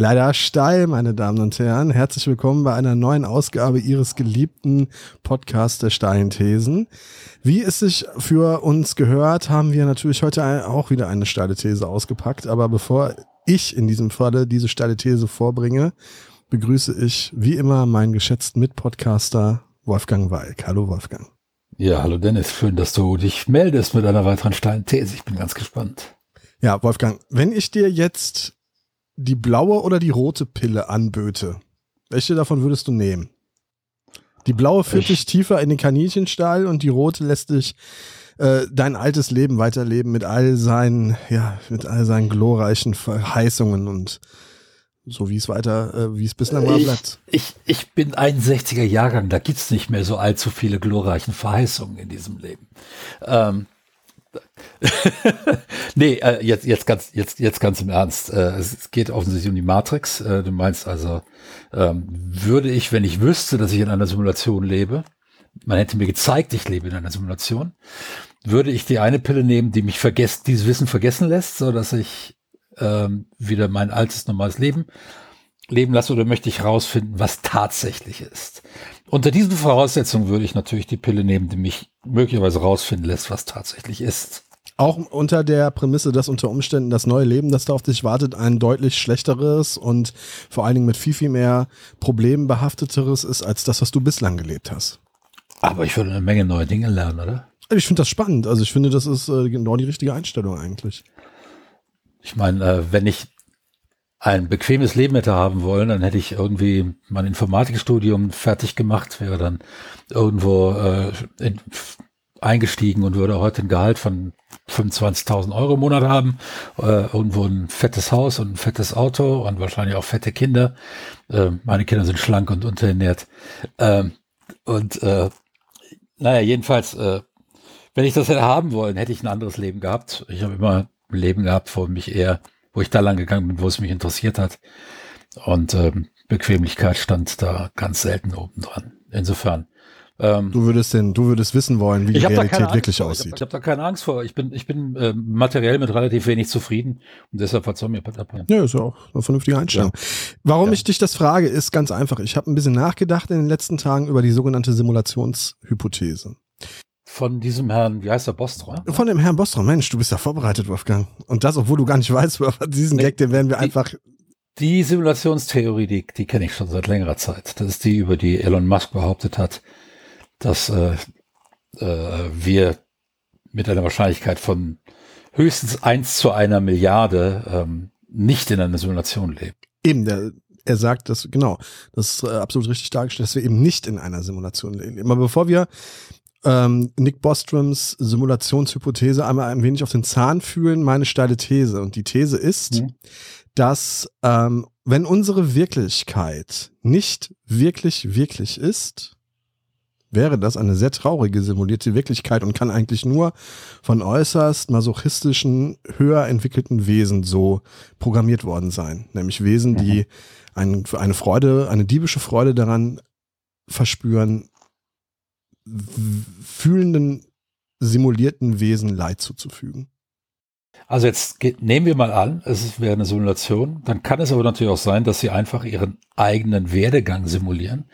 Leider steil, meine Damen und Herren. Herzlich willkommen bei einer neuen Ausgabe Ihres geliebten Podcasts der steilen Thesen. Wie es sich für uns gehört, haben wir natürlich heute auch wieder eine steile These ausgepackt. Aber bevor ich in diesem Falle diese steile These vorbringe, begrüße ich wie immer meinen geschätzten Mitpodcaster Wolfgang Walk. Hallo Wolfgang. Ja, hallo Dennis. Schön, dass du dich meldest mit einer weiteren steilen These. Ich bin ganz gespannt. Ja, Wolfgang, wenn ich dir jetzt die blaue oder die rote Pille anböte, welche davon würdest du nehmen? Die blaue führt dich tiefer in den Kaninchenstall und die rote lässt dich äh, dein altes Leben weiterleben mit all seinen, ja, mit all seinen glorreichen Verheißungen und so wie es weiter, äh, wie es bislang war, bleibt. Ich, ich bin 61er Jahrgang, da gibt's nicht mehr so allzu viele glorreichen Verheißungen in diesem Leben. Ähm, nee, äh, jetzt, jetzt, ganz, jetzt, jetzt ganz im Ernst. Äh, es geht offensichtlich um die Matrix. Äh, du meinst also, ähm, würde ich, wenn ich wüsste, dass ich in einer Simulation lebe, man hätte mir gezeigt, ich lebe in einer Simulation, würde ich die eine Pille nehmen, die mich vergessen, dieses Wissen vergessen lässt, so dass ich ähm, wieder mein altes normales Leben leben lasse oder möchte ich rausfinden, was tatsächlich ist? Unter diesen Voraussetzungen würde ich natürlich die Pille nehmen, die mich möglicherweise rausfinden lässt, was tatsächlich ist. Auch unter der Prämisse, dass unter Umständen das neue Leben, das da auf dich wartet, ein deutlich schlechteres und vor allen Dingen mit viel, viel mehr Problemen behafteteres ist, als das, was du bislang gelebt hast. Aber ich würde eine Menge neue Dinge lernen, oder? Ich finde das spannend. Also ich finde, das ist äh, genau die richtige Einstellung eigentlich. Ich meine, äh, wenn ich ein bequemes Leben hätte haben wollen, dann hätte ich irgendwie mein Informatikstudium fertig gemacht, wäre dann irgendwo äh, in, eingestiegen und würde heute ein Gehalt von 25.000 Euro im Monat haben, äh, irgendwo ein fettes Haus und ein fettes Auto und wahrscheinlich auch fette Kinder. Äh, meine Kinder sind schlank und unterernährt. Äh, und äh, naja, jedenfalls, äh, wenn ich das hätte haben wollen, hätte ich ein anderes Leben gehabt. Ich habe immer ein Leben gehabt, wo mich eher wo ich da lang gegangen bin, wo es mich interessiert hat. Und ähm, Bequemlichkeit stand da ganz selten oben dran. Insofern. Ähm, du würdest denn, du würdest wissen wollen, wie die Realität wirklich vor. aussieht. Ich habe hab da keine Angst vor. Ich bin, ich bin äh, materiell mit relativ wenig zufrieden und deshalb es mir Ja, ist ja auch eine vernünftige Einstellung. Ja. Warum ja. ich dich das frage, ist ganz einfach. Ich habe ein bisschen nachgedacht in den letzten Tagen über die sogenannte Simulationshypothese. Von diesem Herrn, wie heißt der, Bostrom? Von dem Herrn Bostrom. Mensch, du bist ja vorbereitet, Wolfgang. Und das, obwohl du gar nicht weißt, diesen Gag, den werden wir die, einfach. Die Simulationstheorie, die, die kenne ich schon seit längerer Zeit. Das ist die, über die Elon Musk behauptet hat, dass äh, äh, wir mit einer Wahrscheinlichkeit von höchstens eins zu einer Milliarde ähm, nicht in einer Simulation leben. Eben, der, er sagt das, genau, das ist äh, absolut richtig dargestellt, dass wir eben nicht in einer Simulation leben. Aber bevor wir ähm, Nick Bostroms Simulationshypothese einmal ein wenig auf den Zahn fühlen, meine steile These. Und die These ist, mhm. dass ähm, wenn unsere Wirklichkeit nicht wirklich wirklich ist, wäre das eine sehr traurige simulierte Wirklichkeit und kann eigentlich nur von äußerst masochistischen, höher entwickelten Wesen so programmiert worden sein. Nämlich Wesen, die mhm. ein, eine Freude, eine diebische Freude daran verspüren, fühlenden, simulierten Wesen Leid zuzufügen. Also jetzt geht, nehmen wir mal an, es wäre eine Simulation, dann kann es aber natürlich auch sein, dass sie einfach ihren eigenen Werdegang simulieren,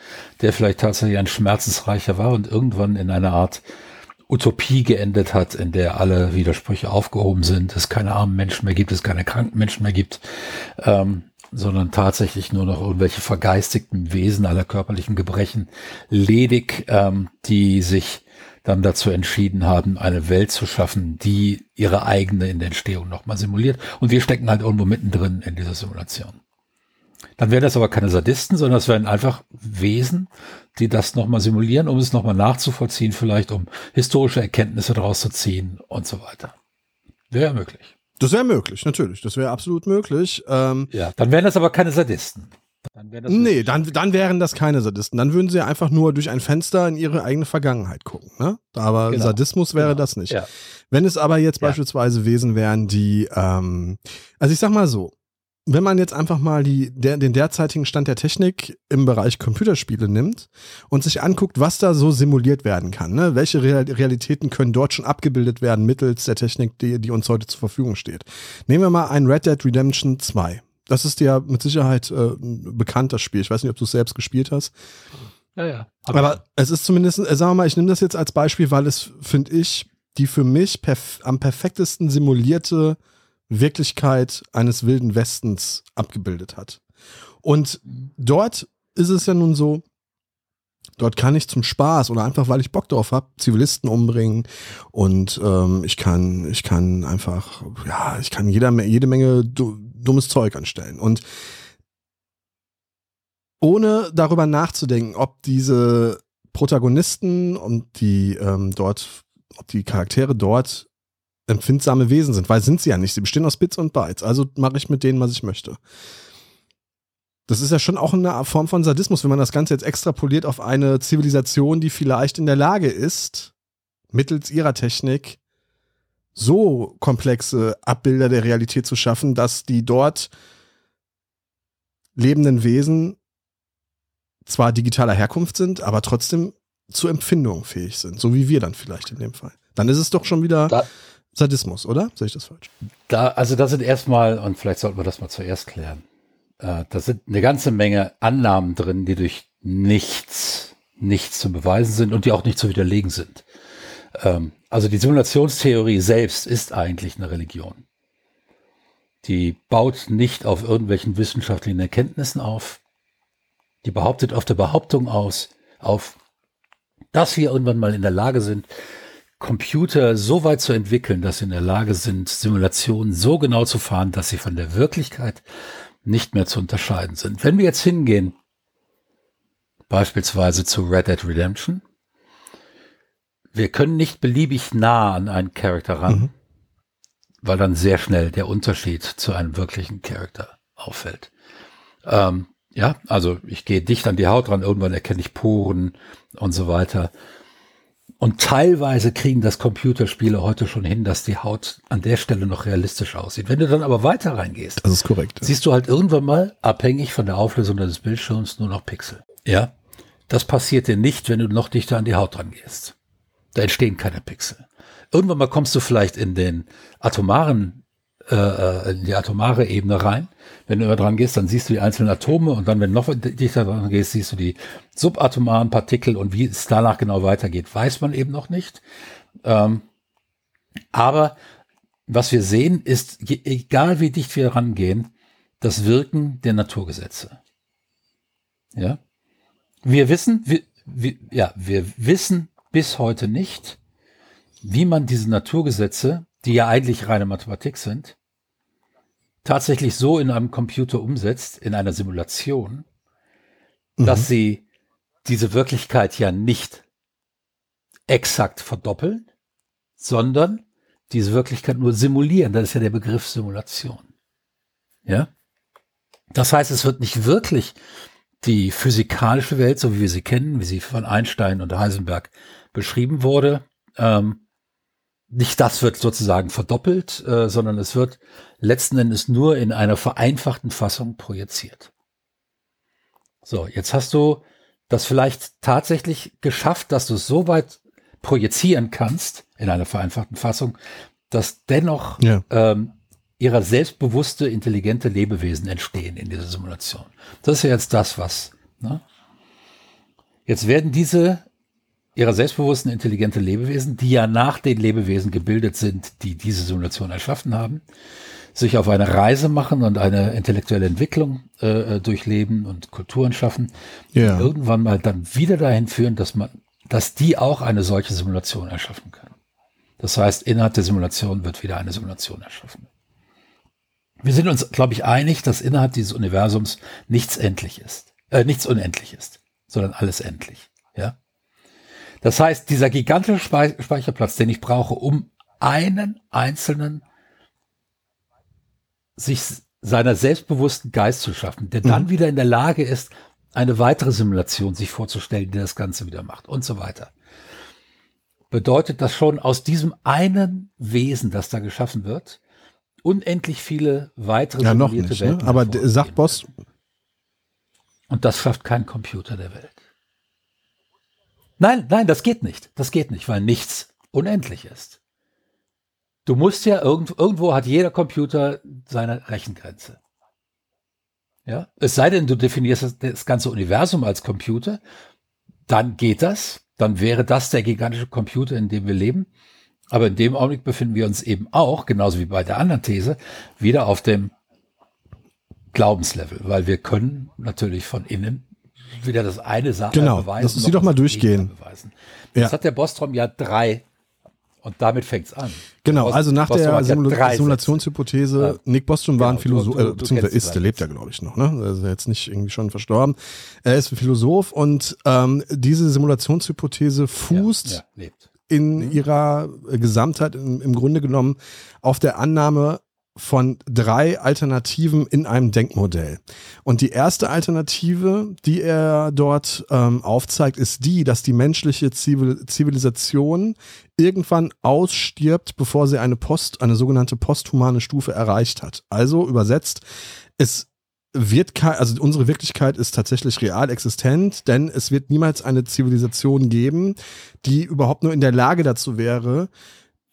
der vielleicht tatsächlich ein schmerzensreicher war und irgendwann in einer Art Utopie geendet hat, in der alle Widersprüche aufgehoben sind, es keine armen Menschen mehr gibt, es keine kranken Menschen mehr gibt. Ähm, sondern tatsächlich nur noch irgendwelche vergeistigten Wesen aller körperlichen Gebrechen ledig, ähm, die sich dann dazu entschieden haben, eine Welt zu schaffen, die ihre eigene in der Entstehung nochmal simuliert. Und wir stecken halt irgendwo mittendrin in dieser Simulation. Dann wären das aber keine Sadisten, sondern das wären einfach Wesen, die das nochmal simulieren, um es nochmal nachzuvollziehen, vielleicht um historische Erkenntnisse daraus zu ziehen und so weiter. Wäre möglich. Das wäre möglich, natürlich. Das wäre absolut möglich. Ähm, ja, dann wären das aber keine Sadisten. Dann das nee, dann, dann wären das keine Sadisten. Dann würden sie einfach nur durch ein Fenster in ihre eigene Vergangenheit gucken. Ne? Aber genau. Sadismus wäre genau. das nicht. Ja. Wenn es aber jetzt ja. beispielsweise Wesen wären, die, ähm, also ich sag mal so, wenn man jetzt einfach mal die, der, den derzeitigen Stand der Technik im Bereich Computerspiele nimmt und sich anguckt, was da so simuliert werden kann, ne? welche Realitäten können dort schon abgebildet werden mittels der Technik, die, die uns heute zur Verfügung steht. Nehmen wir mal ein Red Dead Redemption 2. Das ist dir mit Sicherheit äh, bekannt, das Spiel. Ich weiß nicht, ob du es selbst gespielt hast. Ja, ja. Aber es ist zumindest, äh, sagen wir mal, ich nehme das jetzt als Beispiel, weil es, finde ich, die für mich perf am perfektesten simulierte Wirklichkeit eines wilden Westens abgebildet hat. Und dort ist es ja nun so, dort kann ich zum Spaß oder einfach, weil ich Bock drauf habe, Zivilisten umbringen und ähm, ich kann, ich kann einfach, ja, ich kann jeder, jede Menge dummes Zeug anstellen. Und ohne darüber nachzudenken, ob diese Protagonisten und die ähm, dort, ob die Charaktere dort empfindsame Wesen sind, weil sind sie ja nicht. Sie bestehen aus Bits und Bytes. Also mache ich mit denen, was ich möchte. Das ist ja schon auch eine Form von Sadismus, wenn man das Ganze jetzt extrapoliert auf eine Zivilisation, die vielleicht in der Lage ist, mittels ihrer Technik so komplexe Abbilder der Realität zu schaffen, dass die dort lebenden Wesen zwar digitaler Herkunft sind, aber trotzdem zur Empfindung fähig sind, so wie wir dann vielleicht in dem Fall. Dann ist es doch schon wieder da, Sadismus, oder? Sehe ich das falsch? Da, also da sind erstmal, und vielleicht sollten wir das mal zuerst klären, äh, da sind eine ganze Menge Annahmen drin, die durch nichts, nichts zu beweisen sind und die auch nicht zu widerlegen sind. Ähm, also die Simulationstheorie selbst ist eigentlich eine Religion. Die baut nicht auf irgendwelchen wissenschaftlichen Erkenntnissen auf. Die behauptet auf der Behauptung aus, auf, dass wir irgendwann mal in der Lage sind, Computer so weit zu entwickeln, dass sie in der Lage sind, Simulationen so genau zu fahren, dass sie von der Wirklichkeit nicht mehr zu unterscheiden sind. Wenn wir jetzt hingehen, beispielsweise zu Red Dead Redemption, wir können nicht beliebig nah an einen Charakter ran, mhm. weil dann sehr schnell der Unterschied zu einem wirklichen Charakter auffällt. Ähm, ja, also ich gehe dicht an die Haut ran, irgendwann erkenne ich Poren und so weiter. Und teilweise kriegen das Computerspiele heute schon hin, dass die Haut an der Stelle noch realistisch aussieht. Wenn du dann aber weiter reingehst, das ist korrekt. Siehst du halt irgendwann mal, abhängig von der Auflösung deines Bildschirms, nur noch Pixel. Ja. Das passiert dir nicht, wenn du noch dichter an die Haut rangehst. Da entstehen keine Pixel. Irgendwann mal kommst du vielleicht in den atomaren äh, äh, in die atomare Ebene rein. Wenn du immer dran gehst, dann siehst du die einzelnen Atome und dann, wenn du noch dichter dran gehst, siehst du die subatomaren Partikel und wie es danach genau weitergeht, weiß man eben noch nicht. Ähm, aber was wir sehen, ist, egal wie dicht wir rangehen, das Wirken der Naturgesetze. Ja. Wir wissen, wir, wir, ja, wir wissen bis heute nicht, wie man diese Naturgesetze die ja eigentlich reine Mathematik sind, tatsächlich so in einem Computer umsetzt, in einer Simulation, mhm. dass sie diese Wirklichkeit ja nicht exakt verdoppeln, sondern diese Wirklichkeit nur simulieren. Das ist ja der Begriff Simulation. Ja? Das heißt, es wird nicht wirklich die physikalische Welt, so wie wir sie kennen, wie sie von Einstein und Heisenberg beschrieben wurde, ähm, nicht das wird sozusagen verdoppelt, äh, sondern es wird letzten Endes nur in einer vereinfachten Fassung projiziert. So, jetzt hast du das vielleicht tatsächlich geschafft, dass du es so weit projizieren kannst in einer vereinfachten Fassung, dass dennoch ja. ähm, ihrer selbstbewusste, intelligente Lebewesen entstehen in dieser Simulation. Das ist ja jetzt das, was. Ne? Jetzt werden diese ihrer selbstbewussten, intelligente Lebewesen, die ja nach den Lebewesen gebildet sind, die diese Simulation erschaffen haben, sich auf eine Reise machen und eine intellektuelle Entwicklung äh, äh durchleben und Kulturen schaffen, ja. die irgendwann mal dann wieder dahin führen, dass man, dass die auch eine solche Simulation erschaffen können. Das heißt, innerhalb der Simulation wird wieder eine Simulation erschaffen. Wir sind uns, glaube ich, einig, dass innerhalb dieses Universums nichts endlich ist, äh, nichts unendlich ist, sondern alles endlich. Ja. Das heißt, dieser gigantische Speicherplatz, den ich brauche, um einen einzelnen sich seiner selbstbewussten Geist zu schaffen, der dann mhm. wieder in der Lage ist, eine weitere Simulation sich vorzustellen, die das Ganze wieder macht und so weiter. Bedeutet das schon aus diesem einen Wesen, das da geschaffen wird, unendlich viele weitere ja, noch nicht, ne? Aber sagt Boss. Und das schafft kein Computer der Welt. Nein, nein, das geht nicht. Das geht nicht, weil nichts unendlich ist. Du musst ja irgendwo, irgendwo hat jeder Computer seine Rechengrenze. Ja, es sei denn, du definierst das, das ganze Universum als Computer, dann geht das. Dann wäre das der gigantische Computer, in dem wir leben. Aber in dem Augenblick befinden wir uns eben auch, genauso wie bei der anderen These, wieder auf dem Glaubenslevel, weil wir können natürlich von innen wieder das eine Sache genau, beweisen. Lass uns die doch mal durchgehen. Ja. Jetzt hat der Bostrom ja drei und damit fängt es an. Genau, also nach Bostrom der Simul Simulationshypothese, ja. Nick Bostrom war ein genau, Philosoph, äh, beziehungsweise ist, der lebt ja, glaube ich, noch, ne? Er ist jetzt nicht irgendwie schon verstorben. Er ist ein Philosoph und ähm, diese Simulationshypothese fußt ja, ja, in mhm. ihrer Gesamtheit im, im Grunde genommen auf der Annahme von drei Alternativen in einem Denkmodell. Und die erste Alternative, die er dort ähm, aufzeigt, ist die, dass die menschliche Zivil Zivilisation irgendwann ausstirbt, bevor sie eine Post, eine sogenannte posthumane Stufe erreicht hat. Also übersetzt, es wird also unsere Wirklichkeit ist tatsächlich real existent, denn es wird niemals eine Zivilisation geben, die überhaupt nur in der Lage dazu wäre,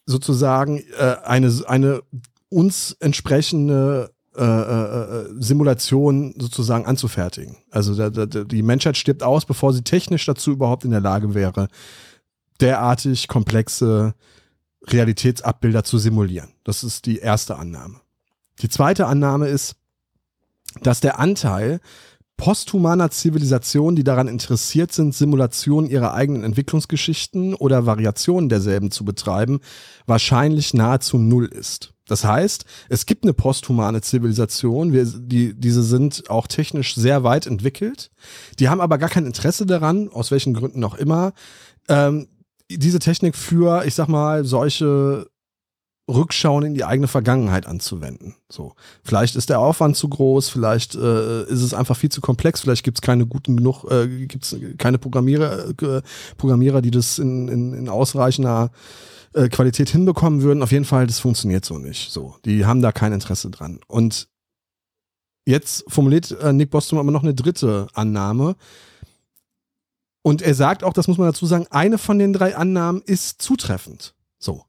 sozusagen äh, eine, eine uns entsprechende äh, äh, äh, Simulation sozusagen anzufertigen. Also der, der, die Menschheit stirbt aus, bevor sie technisch dazu überhaupt in der Lage wäre, derartig komplexe Realitätsabbilder zu simulieren. Das ist die erste Annahme. Die zweite Annahme ist, dass der Anteil posthumaner Zivilisationen, die daran interessiert sind, Simulationen ihrer eigenen Entwicklungsgeschichten oder Variationen derselben zu betreiben, wahrscheinlich nahezu null ist. Das heißt, es gibt eine posthumane Zivilisation, wir, die, diese sind auch technisch sehr weit entwickelt, die haben aber gar kein Interesse daran, aus welchen Gründen auch immer, ähm, diese Technik für, ich sag mal, solche Rückschauen in die eigene Vergangenheit anzuwenden. So, vielleicht ist der Aufwand zu groß, vielleicht äh, ist es einfach viel zu komplex, vielleicht gibt es keine guten genug, äh, gibt es keine Programmierer, äh, Programmierer, die das in, in, in ausreichender äh, Qualität hinbekommen würden. Auf jeden Fall, das funktioniert so nicht. So, die haben da kein Interesse dran. Und jetzt formuliert äh, Nick Boston aber noch eine dritte Annahme. Und er sagt auch, das muss man dazu sagen, eine von den drei Annahmen ist zutreffend. So.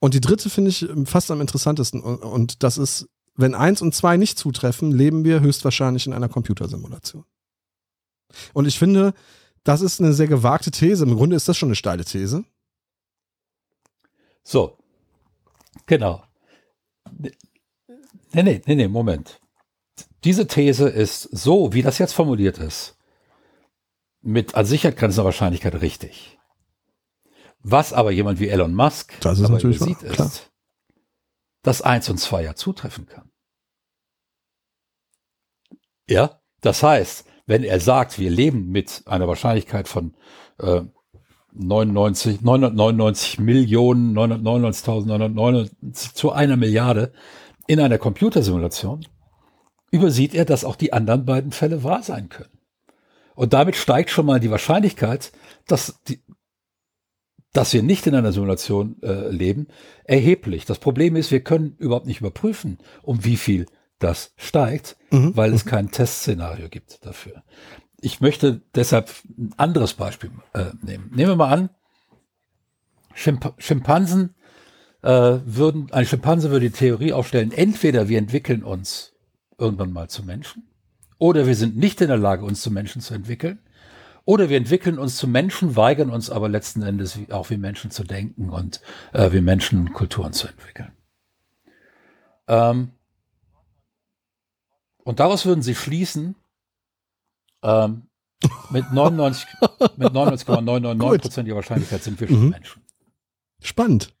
Und die dritte finde ich fast am interessantesten. Und, und das ist, wenn eins und zwei nicht zutreffen, leben wir höchstwahrscheinlich in einer Computersimulation. Und ich finde, das ist eine sehr gewagte These. Im Grunde ist das schon eine steile These. So, genau. Nee, nee, nee, nee, Moment. Diese These ist so, wie das jetzt formuliert ist, mit an Sicherheit grenzender Wahrscheinlichkeit richtig. Was aber jemand wie Elon Musk das ist natürlich sieht, ist, dass eins und zwei ja zutreffen kann. Ja, das heißt, wenn er sagt, wir leben mit einer Wahrscheinlichkeit von äh, 99, 999 Millionen, 999.999 zu einer Milliarde in einer Computersimulation, übersieht er, dass auch die anderen beiden Fälle wahr sein können. Und damit steigt schon mal die Wahrscheinlichkeit, dass, die, dass wir nicht in einer Simulation äh, leben, erheblich. Das Problem ist, wir können überhaupt nicht überprüfen, um wie viel das steigt, mhm. weil es kein Testszenario gibt dafür. Ich möchte deshalb ein anderes Beispiel äh, nehmen. Nehmen wir mal an, Schimp Schimpansen äh, würden, ein Schimpanse würde die Theorie aufstellen, entweder wir entwickeln uns irgendwann mal zu Menschen, oder wir sind nicht in der Lage, uns zu Menschen zu entwickeln, oder wir entwickeln uns zu Menschen, weigern uns aber letzten Endes auch wie Menschen zu denken und äh, wie Menschen Kulturen zu entwickeln. Ähm, und daraus würden sie schließen, ähm, mit 99,999 mit 99, Wahrscheinlichkeit sind wir schon mhm. Menschen. Spannend.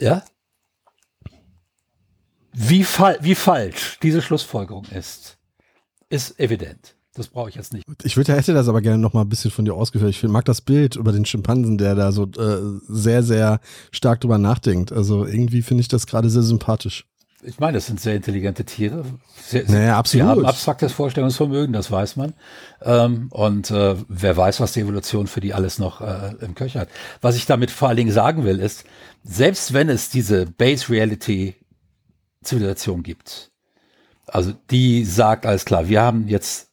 Ja? Wie, fa wie falsch diese Schlussfolgerung ist, ist evident. Das brauche ich jetzt nicht. Ich würde, hätte das aber gerne noch mal ein bisschen von dir ausgeführt. Ich mag das Bild über den Schimpansen, der da so äh, sehr, sehr stark drüber nachdenkt. Also irgendwie finde ich das gerade sehr sympathisch ich meine, das sind sehr intelligente Tiere. Sehr, naja, absolut. Sie haben abstraktes Vorstellungsvermögen, das weiß man. Ähm, und äh, wer weiß, was die Evolution für die alles noch äh, im Köcher hat. Was ich damit vor allen Dingen sagen will, ist, selbst wenn es diese Base Reality Zivilisation gibt, also die sagt alles klar, wir haben jetzt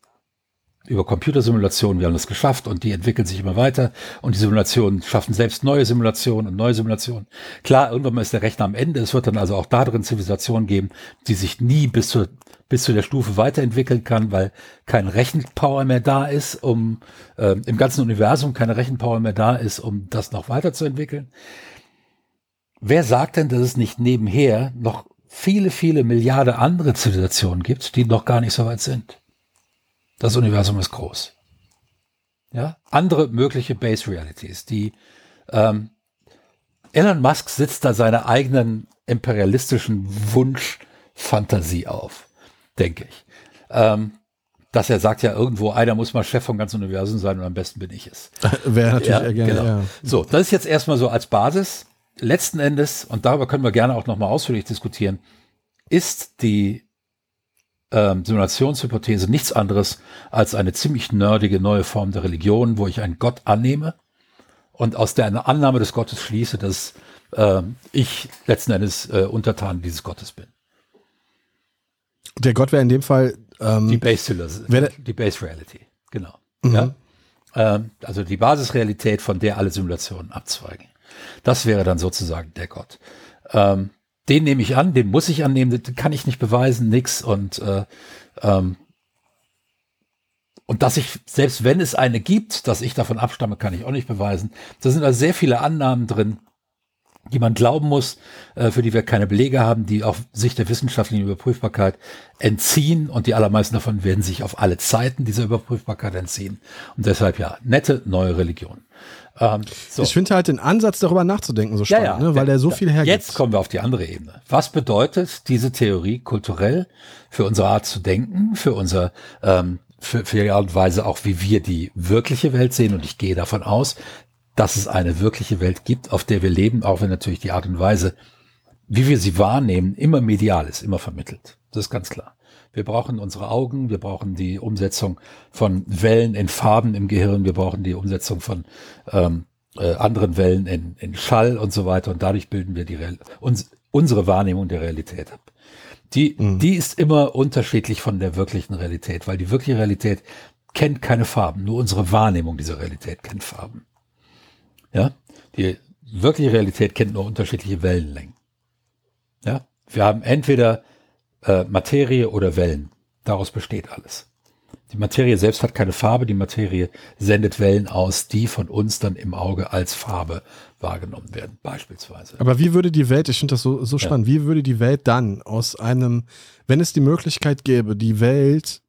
über Computersimulationen, wir haben das geschafft und die entwickeln sich immer weiter und die Simulationen schaffen selbst neue Simulationen und neue Simulationen. Klar, irgendwann mal ist der Rechner am Ende. Es wird dann also auch da drin Zivilisationen geben, die sich nie bis zur bis zu der Stufe weiterentwickeln kann, weil kein Rechenpower mehr da ist, um äh, im ganzen Universum keine Rechenpower mehr da ist, um das noch weiterzuentwickeln. Wer sagt denn, dass es nicht nebenher noch viele, viele Milliarden andere Zivilisationen gibt, die noch gar nicht so weit sind? Das Universum ist groß. Ja, andere mögliche Base Realities, die ähm, Elon Musk sitzt da seiner eigenen imperialistischen Wunschfantasie auf, denke ich. Ähm, dass er sagt ja irgendwo, einer muss mal Chef vom ganzen Universum sein und am besten bin ich es. Wäre natürlich ja, gerne, genau. ja. So, das ist jetzt erstmal so als Basis. Letzten Endes, und darüber können wir gerne auch nochmal ausführlich diskutieren, ist die ähm, Simulationshypothese nichts anderes als eine ziemlich nerdige neue Form der Religion, wo ich einen Gott annehme und aus der Annahme des Gottes schließe, dass äh, ich letzten Endes äh, Untertan dieses Gottes bin. Der Gott wäre in dem Fall ähm, die Base die Base Reality, genau. Mhm. Ja? Ähm, also die Basisrealität, von der alle Simulationen abzweigen. Das wäre dann sozusagen der Gott. Ähm, den nehme ich an, den muss ich annehmen, den kann ich nicht beweisen, nix. Und, äh, ähm, und dass ich, selbst wenn es eine gibt, dass ich davon abstamme, kann ich auch nicht beweisen. Da sind also sehr viele Annahmen drin, die man glauben muss, äh, für die wir keine Belege haben, die auf Sicht der wissenschaftlichen Überprüfbarkeit entziehen und die allermeisten davon werden sich auf alle Zeiten dieser Überprüfbarkeit entziehen. Und deshalb ja, nette neue Religion. Ähm, so. Ich finde halt den Ansatz, darüber nachzudenken, so spannend, ja, ja. Ne? weil der so viel hergibt. Jetzt kommen wir auf die andere Ebene. Was bedeutet diese Theorie kulturell für unsere Art zu denken, für unser, ähm, für, für die Art und Weise auch, wie wir die wirkliche Welt sehen? Und ich gehe davon aus, dass es eine wirkliche Welt gibt, auf der wir leben, auch wenn natürlich die Art und Weise, wie wir sie wahrnehmen, immer medial ist, immer vermittelt. Das ist ganz klar. Wir brauchen unsere Augen, wir brauchen die Umsetzung von Wellen in Farben im Gehirn, wir brauchen die Umsetzung von ähm, äh, anderen Wellen in, in Schall und so weiter. Und dadurch bilden wir die Real uns, unsere Wahrnehmung der Realität ab. Die, mhm. die ist immer unterschiedlich von der wirklichen Realität, weil die wirkliche Realität kennt keine Farben. Nur unsere Wahrnehmung dieser Realität kennt Farben. Ja, die wirkliche Realität kennt nur unterschiedliche Wellenlängen. Ja, wir haben entweder äh, Materie oder Wellen. Daraus besteht alles. Die Materie selbst hat keine Farbe, die Materie sendet Wellen aus, die von uns dann im Auge als Farbe wahrgenommen werden, beispielsweise. Aber wie würde die Welt, ich finde das so, so spannend, ja. wie würde die Welt dann aus einem, wenn es die Möglichkeit gäbe, die Welt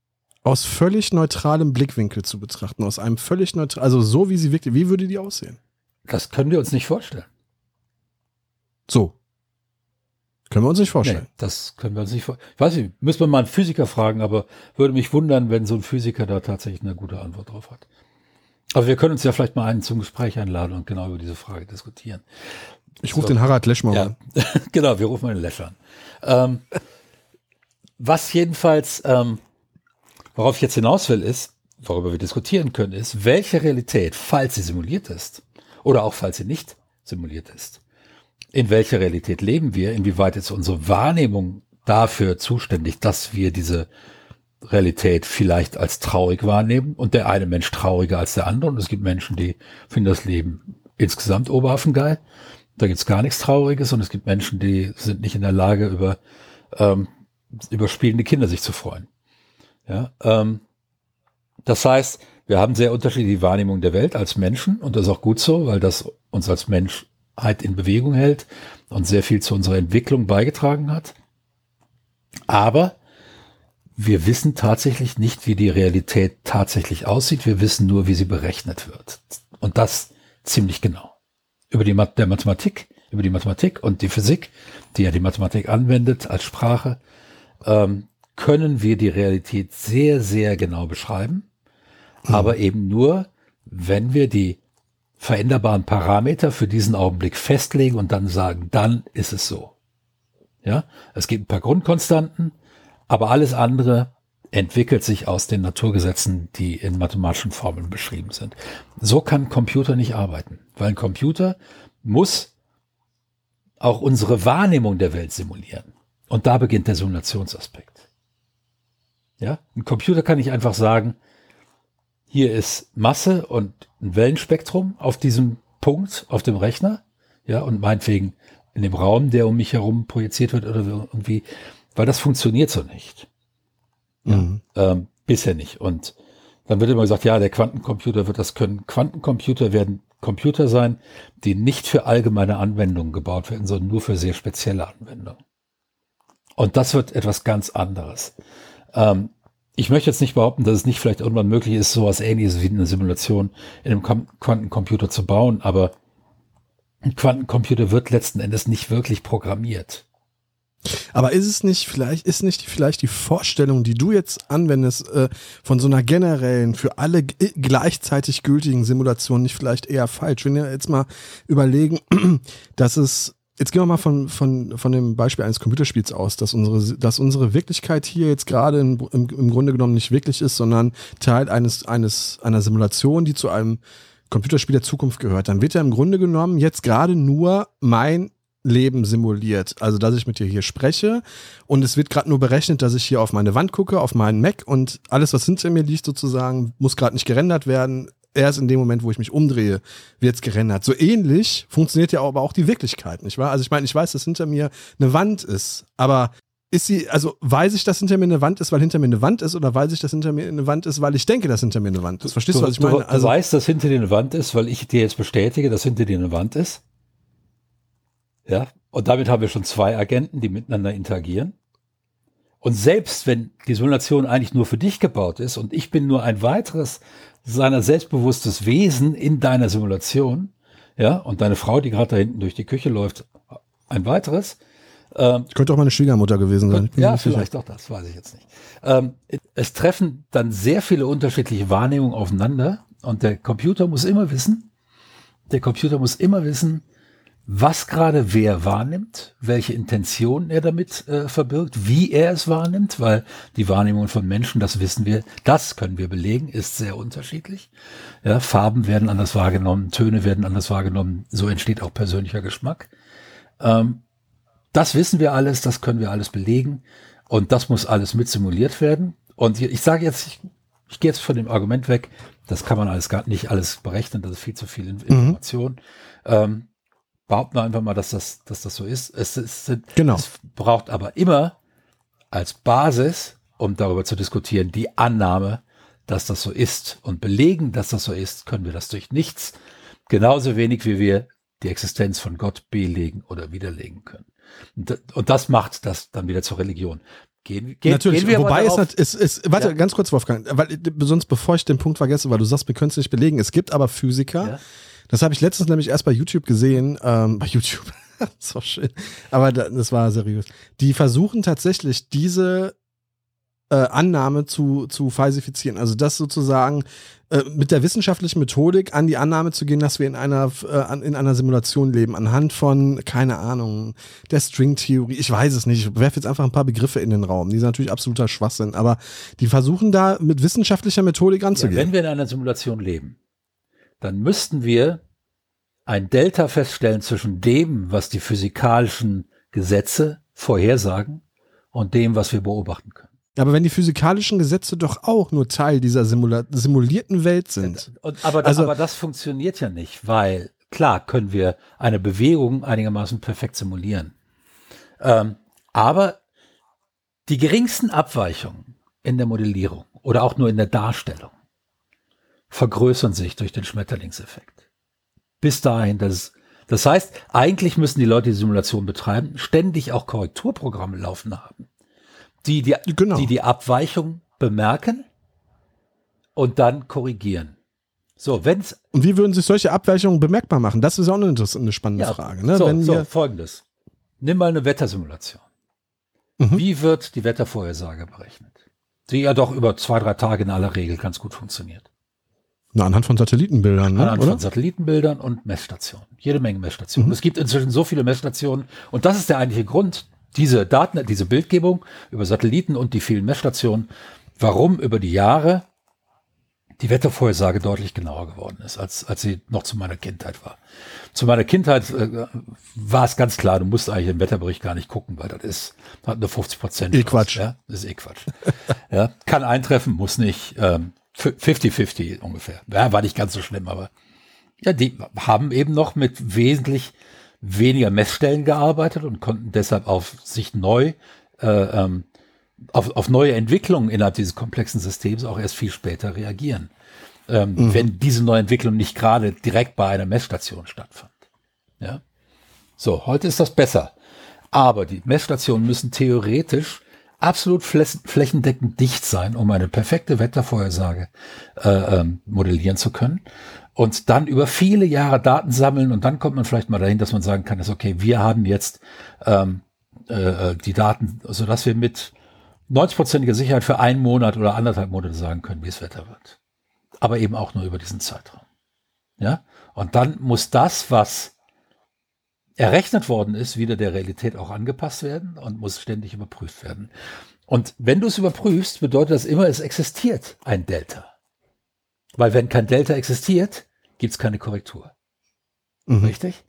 aus völlig neutralem Blickwinkel zu betrachten, aus einem völlig neutral, also so wie sie wirklich, wie würde die aussehen? Das können wir uns nicht vorstellen. So. Können wir uns nicht vorstellen. Nee, das können wir uns nicht vorstellen. Ich weiß nicht, müssen wir mal einen Physiker fragen, aber würde mich wundern, wenn so ein Physiker da tatsächlich eine gute Antwort drauf hat. Aber wir können uns ja vielleicht mal einen zum Gespräch einladen und genau über diese Frage diskutieren. Ich rufe so. den Harald Lesch mal ja. an. genau, wir rufen mal den Lesch an. Ähm, was jedenfalls, ähm, worauf ich jetzt hinaus will, ist, worüber wir diskutieren können, ist, welche Realität, falls sie simuliert ist, oder auch falls sie nicht simuliert ist, in welcher Realität leben wir, inwieweit ist unsere Wahrnehmung dafür zuständig, dass wir diese Realität vielleicht als traurig wahrnehmen? Und der eine Mensch trauriger als der andere. Und es gibt Menschen, die finden das Leben insgesamt oberhaffengeil. Da gibt's gar nichts Trauriges. Und es gibt Menschen, die sind nicht in der Lage, über, ähm, über spielende Kinder sich zu freuen. Ja, ähm, das heißt, wir haben sehr unterschiedliche Wahrnehmungen der Welt als Menschen. Und das ist auch gut so, weil das uns als Mensch halt in Bewegung hält und sehr viel zu unserer Entwicklung beigetragen hat. Aber wir wissen tatsächlich nicht, wie die Realität tatsächlich aussieht. Wir wissen nur, wie sie berechnet wird. Und das ziemlich genau. Über die der Mathematik, über die Mathematik und die Physik, die ja die Mathematik anwendet als Sprache, ähm, können wir die Realität sehr, sehr genau beschreiben. Mhm. Aber eben nur, wenn wir die veränderbaren Parameter für diesen Augenblick festlegen und dann sagen, dann ist es so. Ja, es gibt ein paar Grundkonstanten, aber alles andere entwickelt sich aus den Naturgesetzen, die in mathematischen Formeln beschrieben sind. So kann Computer nicht arbeiten, weil ein Computer muss auch unsere Wahrnehmung der Welt simulieren. Und da beginnt der Simulationsaspekt. Ja, ein Computer kann nicht einfach sagen, hier ist Masse und ein Wellenspektrum auf diesem Punkt, auf dem Rechner, ja, und meinetwegen in dem Raum, der um mich herum projiziert wird oder irgendwie, weil das funktioniert so nicht. Mhm. ähm, bisher nicht. Und dann wird immer gesagt, ja, der Quantencomputer wird das können. Quantencomputer werden Computer sein, die nicht für allgemeine Anwendungen gebaut werden, sondern nur für sehr spezielle Anwendungen. Und das wird etwas ganz anderes. Ähm, ich möchte jetzt nicht behaupten, dass es nicht vielleicht irgendwann möglich ist, sowas ähnliches wie eine Simulation in einem Quantencomputer zu bauen, aber ein Quantencomputer wird letzten Endes nicht wirklich programmiert. Aber ist es nicht vielleicht, ist nicht vielleicht die Vorstellung, die du jetzt anwendest, äh, von so einer generellen, für alle gleichzeitig gültigen Simulation nicht vielleicht eher falsch? Wenn wir jetzt mal überlegen, dass es Jetzt gehen wir mal von, von, von dem Beispiel eines Computerspiels aus, dass unsere, dass unsere Wirklichkeit hier jetzt gerade im, im, im Grunde genommen nicht wirklich ist, sondern Teil eines, eines, einer Simulation, die zu einem Computerspiel der Zukunft gehört. Dann wird ja im Grunde genommen jetzt gerade nur mein Leben simuliert. Also, dass ich mit dir hier spreche und es wird gerade nur berechnet, dass ich hier auf meine Wand gucke, auf meinen Mac und alles, was hinter mir liegt, sozusagen, muss gerade nicht gerendert werden. Erst in dem Moment, wo ich mich umdrehe, wird es gerendert. So ähnlich funktioniert ja aber auch die Wirklichkeit, nicht wahr? Also ich meine, ich weiß, dass hinter mir eine Wand ist, aber ist sie, also weiß ich, dass hinter mir eine Wand ist, weil hinter mir eine Wand ist, oder weiß ich, dass hinter mir eine Wand ist, weil ich denke, dass hinter mir eine Wand ist? Verstehst du, was ich meine? Also, du weißt, dass hinter dir eine Wand ist, weil ich dir jetzt bestätige, dass hinter dir eine Wand ist? Ja, und damit haben wir schon zwei Agenten, die miteinander interagieren. Und selbst wenn die Simulation eigentlich nur für dich gebaut ist und ich bin nur ein weiteres seiner selbstbewusstes Wesen in deiner Simulation, ja, und deine Frau, die gerade da hinten durch die Küche läuft, ein weiteres. Ähm, Könnte auch meine Schwiegermutter gewesen sein. Ja, vielleicht auch das, weiß ich jetzt nicht. Ähm, es treffen dann sehr viele unterschiedliche Wahrnehmungen aufeinander und der Computer muss immer wissen, der Computer muss immer wissen, was gerade wer wahrnimmt, welche Intention er damit äh, verbirgt, wie er es wahrnimmt, weil die Wahrnehmung von Menschen, das wissen wir, das können wir belegen, ist sehr unterschiedlich. Ja, Farben werden anders wahrgenommen, Töne werden anders wahrgenommen, so entsteht auch persönlicher Geschmack. Ähm, das wissen wir alles, das können wir alles belegen und das muss alles mit simuliert werden. Und ich sage jetzt, ich, ich gehe jetzt von dem Argument weg, das kann man alles gar nicht alles berechnen, das ist viel zu viel mhm. Information. Mhm. Ähm, behaupten wir einfach mal, dass das, dass das so ist. Es, es, genau. es braucht aber immer als Basis, um darüber zu diskutieren, die Annahme, dass das so ist. Und belegen, dass das so ist, können wir das durch nichts. Genauso wenig, wie wir die Existenz von Gott belegen oder widerlegen können. Und, und das macht das dann wieder zur Religion. Gehen, gehen, Natürlich, gehen wir wobei es, es, es, warte, ja. ganz kurz, Wolfgang, weil sonst, bevor ich den Punkt vergesse, weil du sagst, wir können es nicht belegen. Es gibt aber Physiker, ja das habe ich letztens nämlich erst bei YouTube gesehen. Ähm, bei YouTube. das war schön. Aber das war seriös. Die versuchen tatsächlich diese äh, Annahme zu, zu falsifizieren. Also das sozusagen äh, mit der wissenschaftlichen Methodik an die Annahme zu gehen, dass wir in einer, äh, in einer Simulation leben, anhand von, keine Ahnung, der Stringtheorie. Ich weiß es nicht. Ich werfe jetzt einfach ein paar Begriffe in den Raum. Die sind natürlich absoluter Schwachsinn, aber die versuchen da mit wissenschaftlicher Methodik anzugehen. Ja, wenn wir in einer Simulation leben, dann müssten wir ein Delta feststellen zwischen dem, was die physikalischen Gesetze vorhersagen und dem, was wir beobachten können. Aber wenn die physikalischen Gesetze doch auch nur Teil dieser Simula simulierten Welt sind. Und, aber, also, aber das funktioniert ja nicht, weil klar können wir eine Bewegung einigermaßen perfekt simulieren. Ähm, aber die geringsten Abweichungen in der Modellierung oder auch nur in der Darstellung vergrößern sich durch den Schmetterlingseffekt. Bis dahin, das, das heißt, eigentlich müssen die Leute die Simulation betreiben, ständig auch Korrekturprogramme laufen haben, die die, genau. die, die Abweichung bemerken und dann korrigieren. So, wenn's und wie würden sich solche Abweichungen bemerkbar machen? Das ist auch eine, eine spannende ja, Frage. Ne? So, Wenn so, folgendes. Nimm mal eine Wettersimulation. Mhm. Wie wird die Wettervorhersage berechnet? Die ja doch über zwei, drei Tage in aller Regel ganz gut funktioniert. Na, anhand von Satellitenbildern, ne? Anhand oder? von Satellitenbildern und Messstationen. Jede Menge Messstationen. Mhm. Es gibt inzwischen so viele Messstationen und das ist der eigentliche Grund, diese Daten, diese Bildgebung über Satelliten und die vielen Messstationen, warum über die Jahre die Wettervorhersage deutlich genauer geworden ist, als, als sie noch zu meiner Kindheit war. Zu meiner Kindheit äh, war es ganz klar, du musst eigentlich im Wetterbericht gar nicht gucken, weil das ist, hat nur 50 Prozent. Eh Quatsch. Ja? Das ist eh Quatsch. ja? Kann eintreffen, muss nicht. Ähm, 50-50 ungefähr. Ja, war nicht ganz so schlimm, aber ja, die haben eben noch mit wesentlich weniger Messstellen gearbeitet und konnten deshalb auf sich neu, äh, ähm, auf, auf neue Entwicklungen innerhalb dieses komplexen Systems auch erst viel später reagieren. Ähm, mhm. Wenn diese neue Entwicklung nicht gerade direkt bei einer Messstation stattfand. Ja. So, heute ist das besser. Aber die Messstationen müssen theoretisch absolut flächendeckend dicht sein, um eine perfekte Wettervorhersage äh, ähm, modellieren zu können. Und dann über viele Jahre Daten sammeln und dann kommt man vielleicht mal dahin, dass man sagen kann, ist okay, wir haben jetzt ähm, äh, die Daten, sodass wir mit 90-prozentiger Sicherheit für einen Monat oder anderthalb Monate sagen können, wie es Wetter wird. Aber eben auch nur über diesen Zeitraum. Ja? Und dann muss das, was errechnet worden ist, wieder der Realität auch angepasst werden und muss ständig überprüft werden. Und wenn du es überprüfst, bedeutet das immer, es existiert ein Delta. Weil wenn kein Delta existiert, gibt es keine Korrektur. Mhm. Richtig?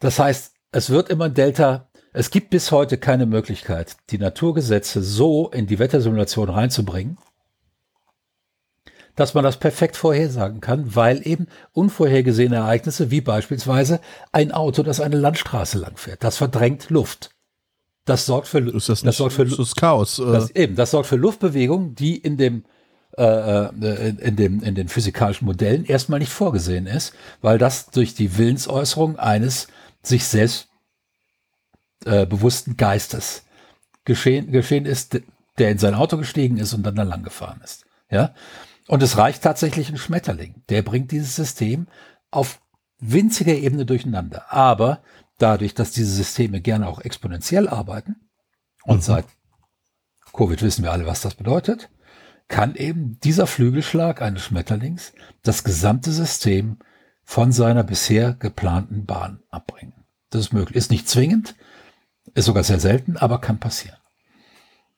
Das heißt, es wird immer ein Delta, es gibt bis heute keine Möglichkeit, die Naturgesetze so in die Wettersimulation reinzubringen, dass man das perfekt vorhersagen kann, weil eben unvorhergesehene Ereignisse, wie beispielsweise ein Auto, das eine Landstraße langfährt, das verdrängt Luft. Das sorgt für, ist das, das sorgt für das Chaos. Äh. Das, eben, das sorgt für Luftbewegung, die in dem äh, äh in, dem, in den physikalischen Modellen erstmal nicht vorgesehen ist, weil das durch die Willensäußerung eines sich selbst äh, bewussten Geistes geschehen, geschehen ist, der in sein Auto gestiegen ist und dann da lang gefahren ist. Ja, und es reicht tatsächlich ein Schmetterling. Der bringt dieses System auf winziger Ebene durcheinander. Aber dadurch, dass diese Systeme gerne auch exponentiell arbeiten, und mhm. seit Covid wissen wir alle, was das bedeutet, kann eben dieser Flügelschlag eines Schmetterlings das gesamte System von seiner bisher geplanten Bahn abbringen. Das ist möglich. Ist nicht zwingend, ist sogar sehr selten, aber kann passieren.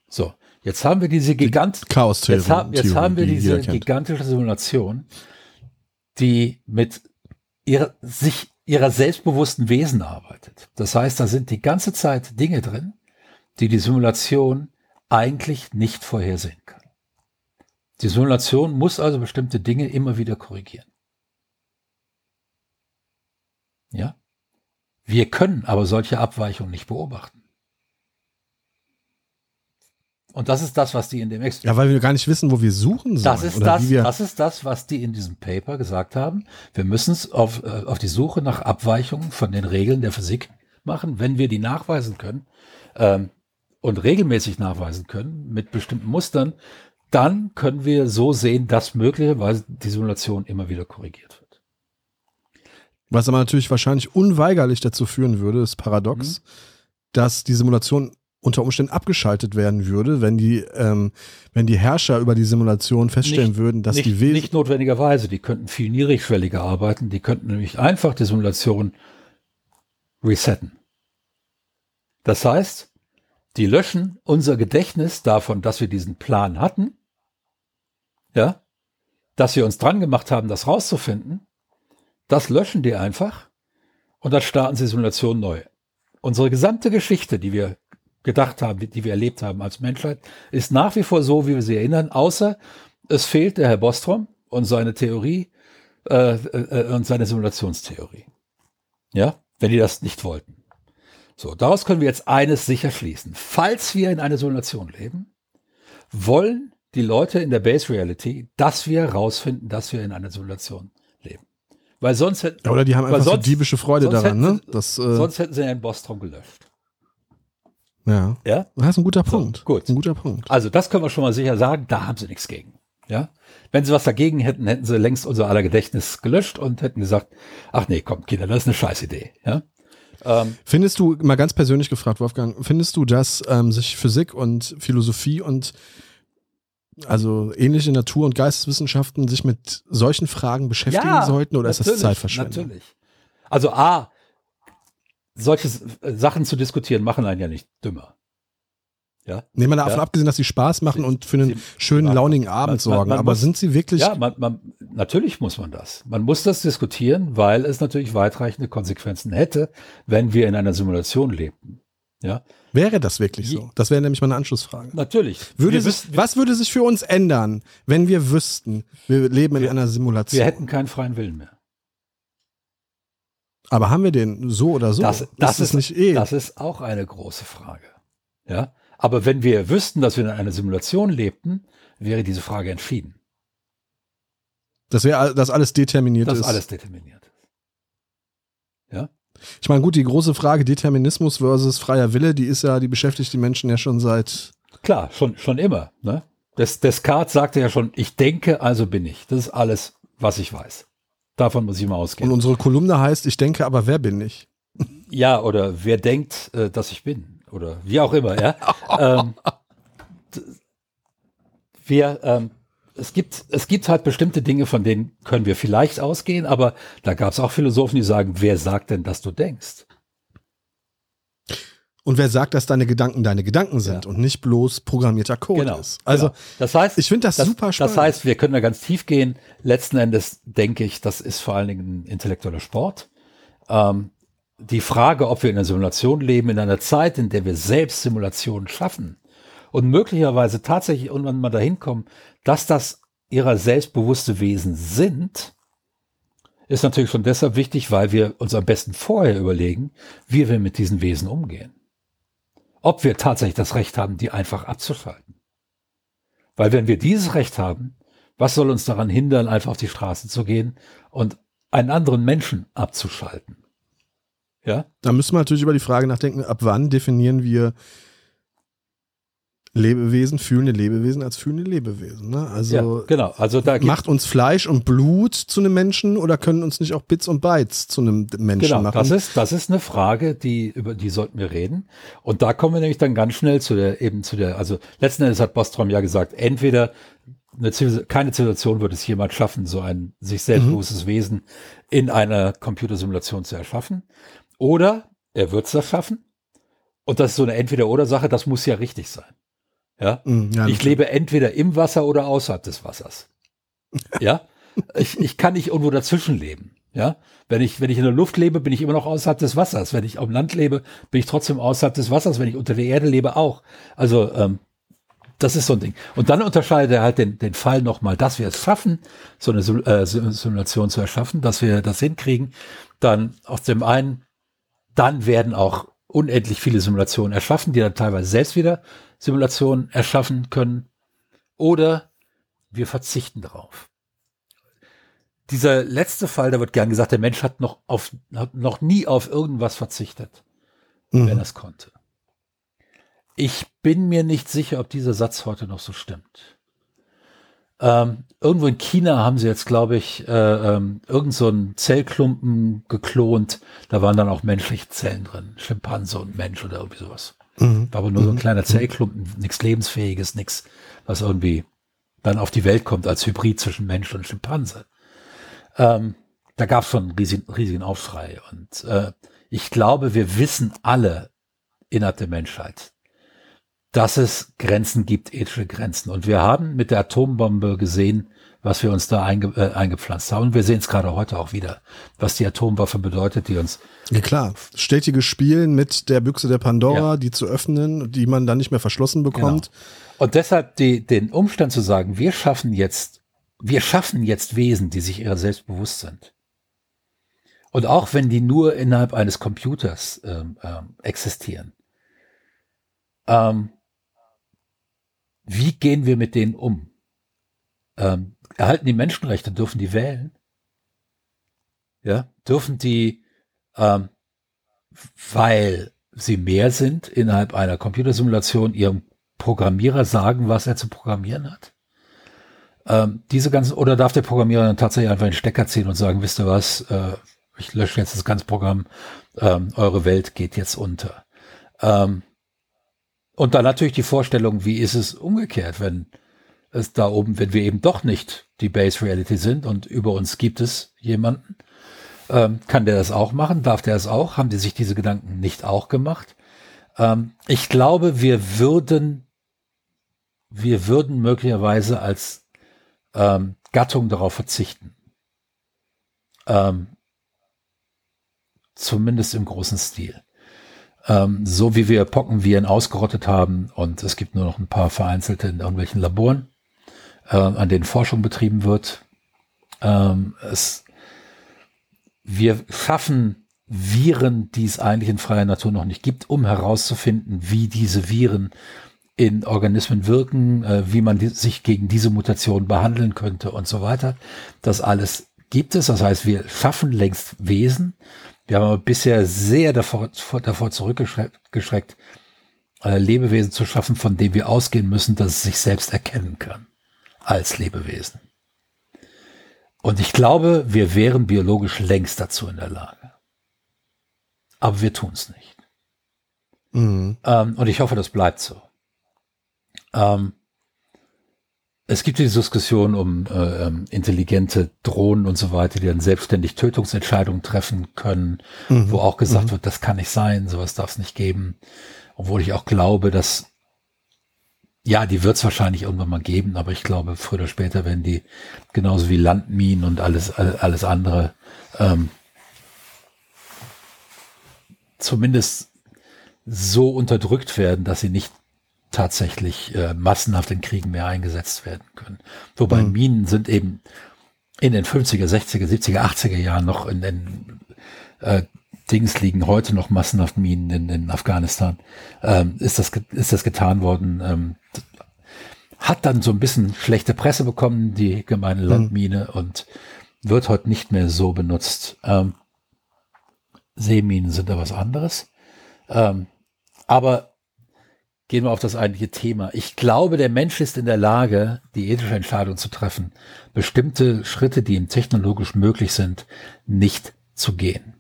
So. Jetzt haben wir diese Gigant Chaos jetzt, ha jetzt haben wir die diese gigantische Simulation, die mit ihrer, sich ihrer selbstbewussten Wesen arbeitet. Das heißt, da sind die ganze Zeit Dinge drin, die die Simulation eigentlich nicht vorhersehen kann. Die Simulation muss also bestimmte Dinge immer wieder korrigieren. Ja? Wir können aber solche Abweichungen nicht beobachten. Und das ist das, was die in dem Experiment. Ja, weil wir gar nicht wissen, wo wir suchen sollen. Das ist, das, das ist das, was die in diesem Paper gesagt haben. Wir müssen es auf, äh, auf die Suche nach Abweichungen von den Regeln der Physik machen, wenn wir die nachweisen können ähm, und regelmäßig nachweisen können mit bestimmten Mustern, dann können wir so sehen, dass möglicherweise die Simulation immer wieder korrigiert wird. Was aber natürlich wahrscheinlich unweigerlich dazu führen würde, ist paradox, mhm. dass die Simulation unter Umständen abgeschaltet werden würde, wenn die, ähm, wenn die Herrscher über die Simulation feststellen nicht, würden, dass nicht, die Wesen. Nicht notwendigerweise, die könnten viel niedrigschwelliger arbeiten, die könnten nämlich einfach die Simulation resetten. Das heißt, die löschen unser Gedächtnis davon, dass wir diesen Plan hatten, ja, dass wir uns dran gemacht haben, das rauszufinden, das löschen die einfach und dann starten sie Simulation neu. Unsere gesamte Geschichte, die wir gedacht haben, die wir erlebt haben als Menschheit, ist nach wie vor so, wie wir sie erinnern, außer es fehlt der Herr Bostrom und seine Theorie äh, äh, und seine Simulationstheorie. Ja, wenn die das nicht wollten. So, daraus können wir jetzt eines sicher schließen. Falls wir in einer Simulation leben, wollen die Leute in der Base Reality, dass wir herausfinden, dass wir in einer Simulation leben. Weil sonst hätten, Oder die haben einfach sonst, so diebische Freude daran, hätten, ne? Das, äh sonst hätten sie einen Bostrom gelöscht. Ja. Ja. Das ist ein guter Punkt. So, gut. Ein guter Punkt. Also das können wir schon mal sicher sagen, da haben sie nichts gegen. Ja. Wenn sie was dagegen hätten, hätten sie längst unser aller Gedächtnis gelöscht und hätten gesagt, ach nee, komm, Kinder, das ist eine Scheißidee. Ja. Ähm, findest du, mal ganz persönlich gefragt, Wolfgang, findest du, dass ähm, sich Physik und Philosophie und also ähnliche Natur- und Geisteswissenschaften sich mit solchen Fragen beschäftigen ja, sollten oder ist das Zeitverschwendung? Natürlich. Also A, solche Sachen zu diskutieren, machen einen ja nicht dümmer. Ja. Nehmen wir davon ja. abgesehen, dass sie Spaß machen sie, und für einen sie, schönen, launigen Abend man, sorgen. Man, man aber muss, sind sie wirklich. Ja, man, man, natürlich muss man das. Man muss das diskutieren, weil es natürlich weitreichende Konsequenzen hätte, wenn wir in einer Simulation lebten. Ja. Wäre das wirklich so? Das wäre nämlich meine Anschlussfrage. Natürlich. Würde sich, was würde sich für uns ändern, wenn wir wüssten, wir leben in wir, einer Simulation? Wir hätten keinen freien Willen mehr. Aber haben wir den so oder so? Das, das ist, ist nicht eh. Das ist auch eine große Frage. Ja. Aber wenn wir wüssten, dass wir in einer Simulation lebten, wäre diese Frage entschieden. Das wäre, dass alles determiniert das ist. Alles determiniert ist. Ja. Ich meine, gut, die große Frage Determinismus versus freier Wille, die ist ja, die beschäftigt die Menschen ja schon seit. Klar, schon, schon immer. Ne? Des, Descartes sagte ja schon, ich denke, also bin ich. Das ist alles, was ich weiß. Davon muss ich mal ausgehen. Und unsere Kolumne heißt, ich denke, aber wer bin ich? Ja, oder wer denkt, äh, dass ich bin? Oder wie auch immer, ja. ähm, wir, ähm, es gibt, es gibt halt bestimmte Dinge, von denen können wir vielleicht ausgehen, aber da gab es auch Philosophen, die sagen, wer sagt denn, dass du denkst? Und wer sagt, dass deine Gedanken deine Gedanken sind Ja. und nicht bloß programmierter Code Genau. ist? Also, genau. das heißt, ich finde das, super spannend. Das heißt, wir können da ganz tief gehen. Letzten Endes denke ich, das ist vor allen Dingen ein intellektueller Sport. Ähm, die Frage, ob wir in einer Simulation leben, in einer Zeit, in der wir selbst Simulationen schaffen und möglicherweise tatsächlich irgendwann mal dahin kommen, dass das ihrer selbstbewusste Wesen sind, ist natürlich schon deshalb wichtig, weil wir uns am besten vorher überlegen, wie wir mit diesen Wesen umgehen. Ob wir tatsächlich das Recht haben, die einfach abzuschalten. Weil wenn wir dieses Recht haben, was soll uns daran hindern, einfach auf die Straße zu gehen und einen anderen Menschen abzuschalten? Ja? Da müssen wir natürlich über die Frage nachdenken, ab wann definieren wir Lebewesen, fühlende Lebewesen als fühlende Lebewesen. Ne? Also ja, genau. Also da macht uns Fleisch und Blut zu einem Menschen oder können uns nicht auch Bits und Bytes zu einem Menschen genau, machen? das ist, das ist eine Frage, die, über die sollten wir reden. Und da kommen wir nämlich dann ganz schnell zu der, eben zu der, also letzten Endes hat Bostrom ja gesagt, entweder eine Zivilis keine Zivilisation wird es jemand schaffen, so ein sich selbstbewusstes Mhm. Wesen in einer Computersimulation zu erschaffen. Oder er wird es das schaffen. Und das ist so eine Entweder-Oder-Sache, das muss ja richtig sein. Ja, Mm, ja, ich lebe entweder im Wasser oder außerhalb des Wassers. Ja, ich, ich kann nicht irgendwo dazwischen leben. Ja, wenn ich, wenn ich in der Luft lebe, bin ich immer noch außerhalb des Wassers. Wenn ich auf dem Land lebe, bin ich trotzdem außerhalb des Wassers. Wenn ich unter der Erde lebe, auch. Also, ähm, das ist so ein Ding. Und dann unterscheidet er halt den, den Fall nochmal, dass wir es schaffen, so eine äh, Sim- Simulation zu erschaffen, dass wir das hinkriegen. Dann aus dem einen, dann werden auch unendlich viele Simulationen erschaffen, die dann teilweise selbst wieder Simulationen erschaffen können. Oder wir verzichten darauf. Dieser letzte Fall, da wird gern gesagt, der Mensch hat noch auf, hat noch nie auf irgendwas verzichtet, wenn er Mhm. es konnte. Ich bin mir nicht sicher, ob dieser Satz heute noch so stimmt. Ähm, irgendwo in China haben sie jetzt, glaube ich, äh, ähm, irgend so einen Zellklumpen geklont. Da waren dann auch menschliche Zellen drin. Schimpanse und Mensch oder irgendwie sowas. Mhm. War aber nur so ein kleiner Zellklumpen, nichts Lebensfähiges, nichts, was irgendwie dann auf die Welt kommt als Hybrid zwischen Mensch und Schimpanse. Ähm, da gab es schon einen riesigen, riesigen Aufschrei. Und äh, ich glaube, wir wissen alle innerhalb der Menschheit, dass es Grenzen gibt, ethische Grenzen. Und wir haben mit der Atombombe gesehen, was wir uns da einge äh, eingepflanzt haben. Und wir sehen es gerade heute auch wieder, was die Atomwaffe bedeutet, die uns Ja klar, stetiges Spielen mit der Büchse der Pandora, Ja. die zu öffnen, die man dann nicht mehr verschlossen bekommt. Und deshalb die, den Umstand zu sagen, wir schaffen jetzt, wir schaffen jetzt Wesen, die sich ihrer selbst bewusst sind. Und auch wenn die nur innerhalb eines Computers ähm, ähm, existieren, ähm, wie gehen wir mit denen um? Ähm, erhalten die Menschenrechte, dürfen die wählen? Ja, dürfen die, ähm, weil sie mehr sind, innerhalb einer Computersimulation ihrem Programmierer sagen, was er zu programmieren hat? Ähm, diese ganzen, oder darf der Programmierer dann tatsächlich einfach den Stecker ziehen und sagen, wisst ihr was, äh, ich lösche jetzt das ganze Programm, ähm, eure Welt geht jetzt unter. Ähm, und dann natürlich die Vorstellung, wie ist es umgekehrt, wenn es da oben, wenn wir eben doch nicht die Base Reality sind und über uns gibt es jemanden, ähm, kann der das auch machen? Darf der das auch? Haben die sich diese Gedanken nicht auch gemacht? Ähm, ich glaube, wir würden, wir würden möglicherweise als ähm, Gattung darauf verzichten. Ähm, zumindest im großen Stil. Ähm, so wie wir Pockenviren ausgerottet haben und es gibt nur noch ein paar vereinzelte in irgendwelchen Laboren, äh, an denen Forschung betrieben wird. Ähm, es, wir schaffen Viren, die es eigentlich in freier Natur noch nicht gibt, um herauszufinden, wie diese Viren in Organismen wirken, äh, wie man die, sich gegen diese Mutation behandeln könnte und so weiter. Das alles gibt es. Das heißt, wir schaffen längst Wesen. Wir haben aber bisher sehr davor, davor zurückgeschreckt, äh, Lebewesen zu schaffen, von denen wir ausgehen müssen, dass es sich selbst erkennen kann als Lebewesen. Und ich glaube, wir wären biologisch längst dazu in der Lage. Aber wir tun es nicht. Mhm. Ähm, und ich hoffe, das bleibt so. Ähm, es gibt diese Diskussion um äh, ähm, intelligente Drohnen und so weiter, die dann selbstständig Tötungsentscheidungen treffen können, mhm. wo auch gesagt mhm. wird, das kann nicht sein, sowas darf es nicht geben. Obwohl ich auch glaube, dass ja, die wird es wahrscheinlich irgendwann mal geben, aber ich glaube, früher oder später werden die genauso wie Landminen und alles, alles andere ähm, zumindest so unterdrückt werden, dass sie nicht tatsächlich äh, massenhaft in Kriegen mehr eingesetzt werden können. Wobei mhm. Minen sind eben in den 50er, 60er, 70er, 80er Jahren noch in den äh, Dings liegen heute noch massenhaft Minen in, in Afghanistan. Ähm, ist, das, ist das getan worden? Ähm, hat dann so ein bisschen schlechte Presse bekommen, die gemeine mhm. Landmine, mhm. und wird heute nicht mehr so benutzt. Ähm, Seeminen sind da was anderes. Ähm, aber gehen wir auf das eigentliche Thema. Ich glaube, der Mensch ist in der Lage, die ethische Entscheidung zu treffen, bestimmte Schritte, die ihm technologisch möglich sind, nicht zu gehen.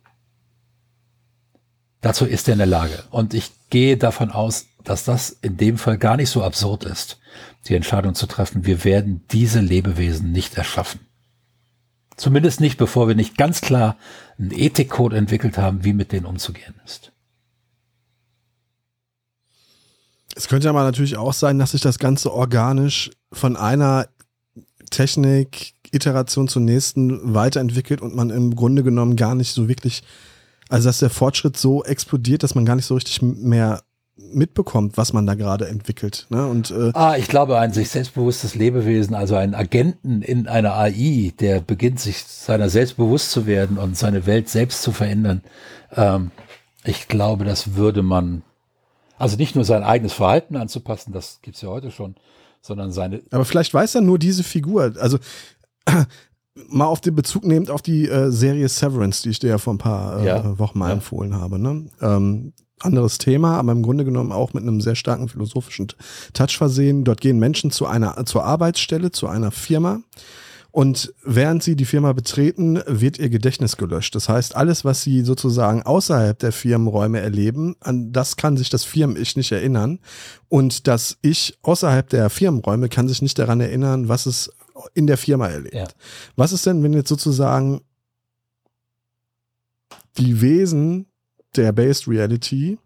Dazu ist er in der Lage. Und ich gehe davon aus, dass das in dem Fall gar nicht so absurd ist, die Entscheidung zu treffen, wir werden diese Lebewesen nicht erschaffen. Zumindest nicht, bevor wir nicht ganz klar einen Ethikcode entwickelt haben, wie mit denen umzugehen ist. Es könnte aber natürlich auch sein, dass sich das Ganze organisch von einer Technik, Iteration zur nächsten weiterentwickelt und man im Grunde genommen gar nicht so wirklich, also dass der Fortschritt so explodiert, dass man gar nicht so richtig mehr mitbekommt, was man da gerade entwickelt. Ne? Und, äh ah, ich glaube, ein sich selbstbewusstes Lebewesen, also ein Agenten in einer AI, der beginnt, sich seiner selbst bewusst zu werden und seine Welt selbst zu verändern. Ähm, ich glaube, das würde man also nicht nur sein eigenes Verhalten anzupassen, das gibt's ja heute schon, sondern seine. Aber vielleicht weiß er nur diese Figur. Also mal auf den Bezug nehmend auf die äh, Serie Severance, die ich dir ja vor ein paar äh, ja. Wochen mal ja. empfohlen habe. Ne? Ähm, anderes Thema, aber im Grunde genommen auch mit einem sehr starken philosophischen Touch versehen. Dort gehen Menschen zu einer zur Arbeitsstelle, zu einer Firma und während sie die Firma betreten, wird ihr Gedächtnis gelöscht. Das heißt, alles, was sie sozusagen außerhalb der Firmenräume erleben, an das kann sich das Firmen-Ich nicht erinnern. Und das Ich außerhalb der Firmenräume kann sich nicht daran erinnern, was es in der Firma erlebt. Ja. Was ist denn, wenn jetzt sozusagen die Wesen der Based Reality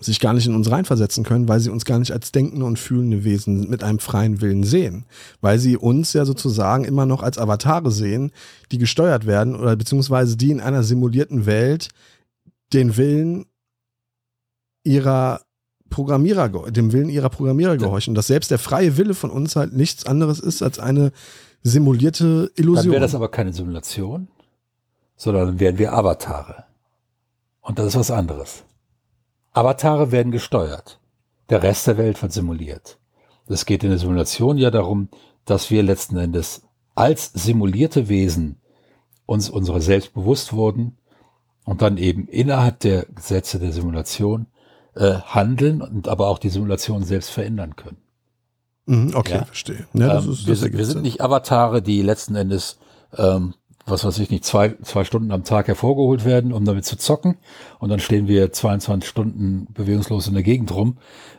sich gar nicht in uns reinversetzen können, weil sie uns gar nicht als denkende und fühlende Wesen mit einem freien Willen sehen. Weil sie uns ja sozusagen immer noch als Avatare sehen, die gesteuert werden oder beziehungsweise die in einer simulierten Welt den Willen ihrer Programmierer, dem Willen ihrer Programmierer gehorchen. Dass selbst der freie Wille von uns halt nichts anderes ist als eine simulierte Illusion. Dann wäre das aber keine Simulation, sondern dann wären wir Avatare. Und das ist was anderes. Avatare werden gesteuert. Der Rest der Welt wird simuliert. Es geht in der Simulation ja darum, dass wir letzten Endes als simulierte Wesen uns unsere selbst bewusst wurden und dann eben innerhalb der Gesetze der Simulation äh, handeln und aber auch die Simulation selbst verändern können. Mhm, okay, ja? verstehe. Ja, ähm, ist, wir, sind, wir sind nicht Avatare, die letzten Endes ähm, was weiß ich nicht, zwei, zwei Stunden am Tag hervorgeholt werden, um damit zu zocken. Und dann stehen wir 22 Stunden bewegungslos in der Gegend rum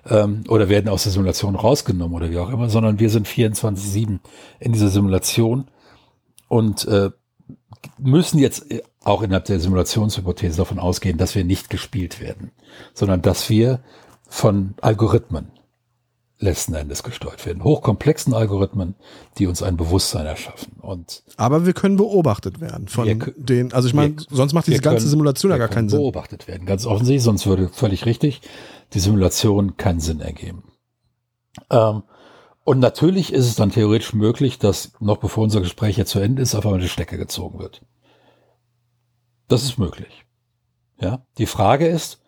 ähm, oder werden aus der Simulation rausgenommen oder wie auch immer, sondern wir sind 24-7 in dieser Simulation und äh, müssen jetzt auch innerhalb der Simulationshypothese davon ausgehen, dass wir nicht gespielt werden, sondern dass wir von Algorithmen letzten Endes gesteuert werden. Hochkomplexen Algorithmen, die uns ein Bewusstsein erschaffen. Und Aber wir können beobachtet werden von Wir- den, also ich meine, sonst macht diese ganze können- Simulation ja gar keinen Sinn. beobachtet werden, ganz offensichtlich, sonst würde völlig richtig die Simulation keinen Sinn ergeben. Ähm, und natürlich ist es dann theoretisch möglich, dass noch bevor unser Gespräch jetzt zu Ende ist, auf einmal die Stecker gezogen wird. Das ist möglich. Ja, die Frage ist,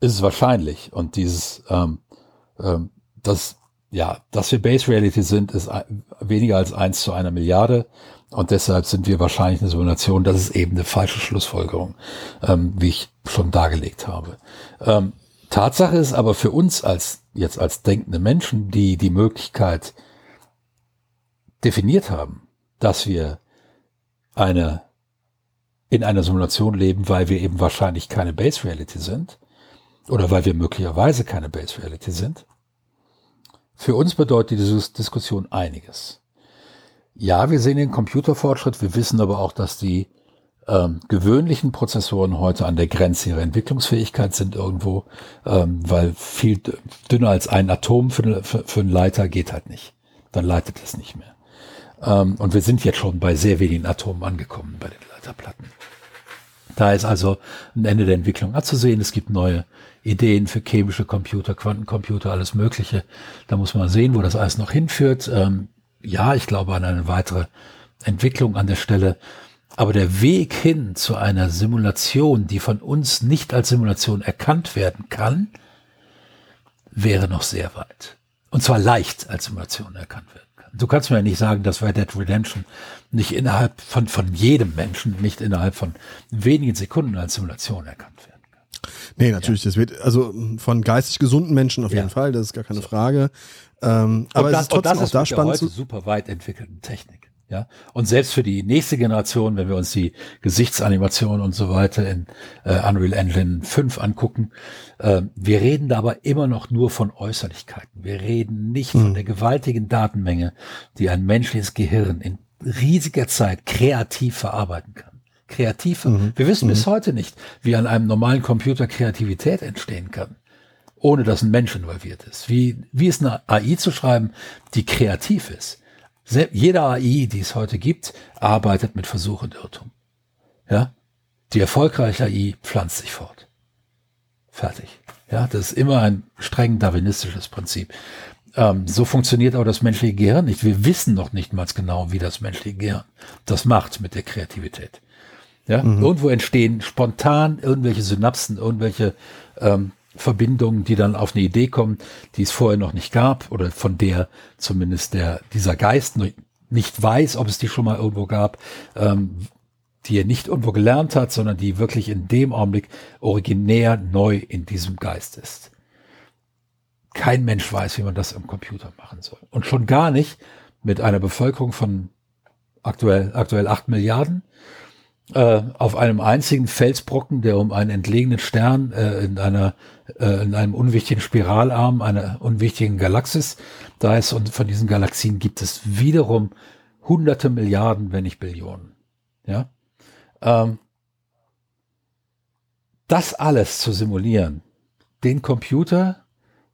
ist es wahrscheinlich? Und dieses, ähm, ähm, das, ja, dass wir Base Reality sind, ist weniger als eins zu einer Milliarde. Und deshalb sind wir wahrscheinlich eine Simulation. Das ist eben eine falsche Schlussfolgerung, ähm, wie ich schon dargelegt habe. Ähm, Tatsache ist aber für uns als, jetzt als denkende Menschen, die die Möglichkeit definiert haben, dass wir eine, in einer Simulation leben, weil wir eben wahrscheinlich keine Base Reality sind oder weil wir möglicherweise keine Base Reality sind. Für uns bedeutet diese Diskussion einiges. Ja, wir sehen den Computerfortschritt, wir wissen aber auch, dass die ähm, gewöhnlichen Prozessoren heute an der Grenze ihrer Entwicklungsfähigkeit sind irgendwo, ähm, weil viel dünner als ein Atom für, für, für einen Leiter geht halt nicht. Dann leitet es nicht mehr. Ähm, und wir sind jetzt schon bei sehr wenigen Atomen angekommen bei den Leiterplatten. Da ist also ein Ende der Entwicklung abzusehen. Es gibt neue Ideen für chemische Computer, Quantencomputer, alles Mögliche. Da muss man sehen, wo das alles noch hinführt. Ähm, ja, ich glaube an eine weitere Entwicklung an der Stelle. Aber der Weg hin zu einer Simulation, die von uns nicht als Simulation erkannt werden kann, wäre noch sehr weit. Und zwar leicht als Simulation erkannt werden kann. Du kannst mir ja nicht sagen, dass Red Dead Redemption nicht innerhalb von, von jedem Menschen, nicht innerhalb von wenigen Sekunden als Simulation erkannt kann. Nee, natürlich, das wird, also von geistig gesunden Menschen auf Ja. jeden Fall, das ist gar keine Frage. Ähm, aber und es ist trotzdem auch da mit der spannend heute zu, super weit entwickelten Technik. Ja, und selbst für die nächste Generation, wenn wir uns die Gesichtsanimation und so weiter in äh, Unreal Engine 5 angucken, äh, wir reden da aber immer noch nur von Äußerlichkeiten. Wir reden nicht von der gewaltigen Datenmenge, die ein menschliches Gehirn in riesiger Zeit kreativ verarbeiten kann. Kreativ. Wir wissen bis heute nicht, wie an einem normalen Computer Kreativität entstehen kann ohne dass ein Mensch involviert ist. Wie, wie ist eine AI zu schreiben, die kreativ ist? Sel- Jede AI, die es heute gibt, arbeitet mit Versuch und Irrtum. Ja? Die erfolgreiche AI pflanzt sich fort. Fertig. Ja, das ist immer ein streng darwinistisches Prinzip. Ähm, so funktioniert auch das menschliche Gehirn nicht. Wir wissen noch nicht mal genau, wie das menschliche Gehirn das macht mit der Kreativität. Ja, irgendwo entstehen spontan irgendwelche Synapsen, irgendwelche ähm, Verbindungen, die dann auf eine Idee kommen, die es vorher noch nicht gab oder von der zumindest der dieser Geist nicht weiß, ob es die schon mal irgendwo gab, ähm, die er nicht irgendwo gelernt hat, sondern die wirklich in dem Augenblick originär neu in diesem Geist ist. Kein Mensch weiß, wie man das im Computer machen soll. Und schon gar nicht mit einer Bevölkerung von aktuell, aktuell acht Milliarden äh, auf einem einzigen Felsbrocken, der um einen entlegenen Stern äh, in einer äh, in einem unwichtigen Spiralarm einer unwichtigen Galaxis da ist und von diesen Galaxien gibt es wiederum hunderte Milliarden, wenn nicht Billionen. Ja, ähm, das alles zu simulieren, den Computer,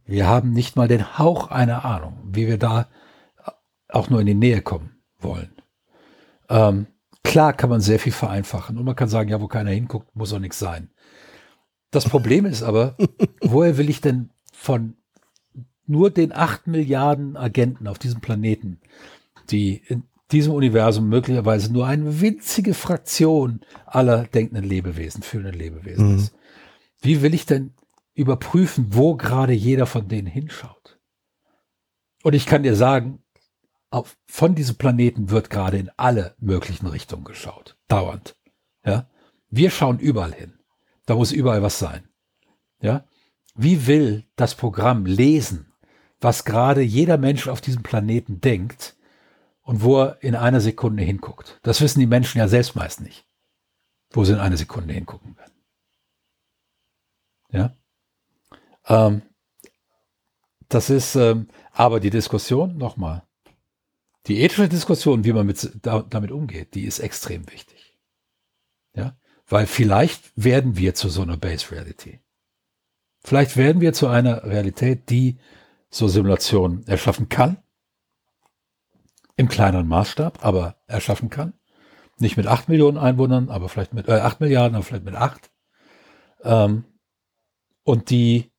wir haben nicht mal den Hauch einer Ahnung, wie wir da auch nur in die Nähe kommen wollen. Ähm, klar kann man sehr viel vereinfachen und man kann sagen, ja, wo keiner hinguckt, muss auch nichts sein. Das Problem ist aber, woher will ich denn von nur den acht Milliarden Agenten auf diesem Planeten, die in diesem Universum möglicherweise nur eine winzige Fraktion aller denkenden Lebewesen, fühlenden Lebewesen ist. Wie will ich denn überprüfen, wo gerade jeder von denen hinschaut? Und ich kann dir sagen, auf, von diesem Planeten wird gerade in alle möglichen Richtungen geschaut. Dauernd. Ja. Wir schauen überall hin. Da muss überall was sein. Ja. Wie will das Programm lesen, was gerade jeder Mensch auf diesem Planeten denkt und wo er in einer Sekunde hinguckt? Das wissen die Menschen ja selbst meist nicht, wo sie in einer Sekunde hingucken werden. Ja. Ähm, das ist ähm, aber die Diskussion nochmal. Die ethische Diskussion, wie man mit, da, damit umgeht, die ist extrem wichtig. Ja, weil vielleicht werden wir zu so einer Base Reality. Vielleicht werden wir zu einer Realität, die so Simulationen erschaffen kann. Im kleineren Maßstab, aber erschaffen kann. Nicht mit acht Millionen Einwohnern, aber vielleicht mit äh, acht Milliarden, aber vielleicht mit acht. Ähm, und die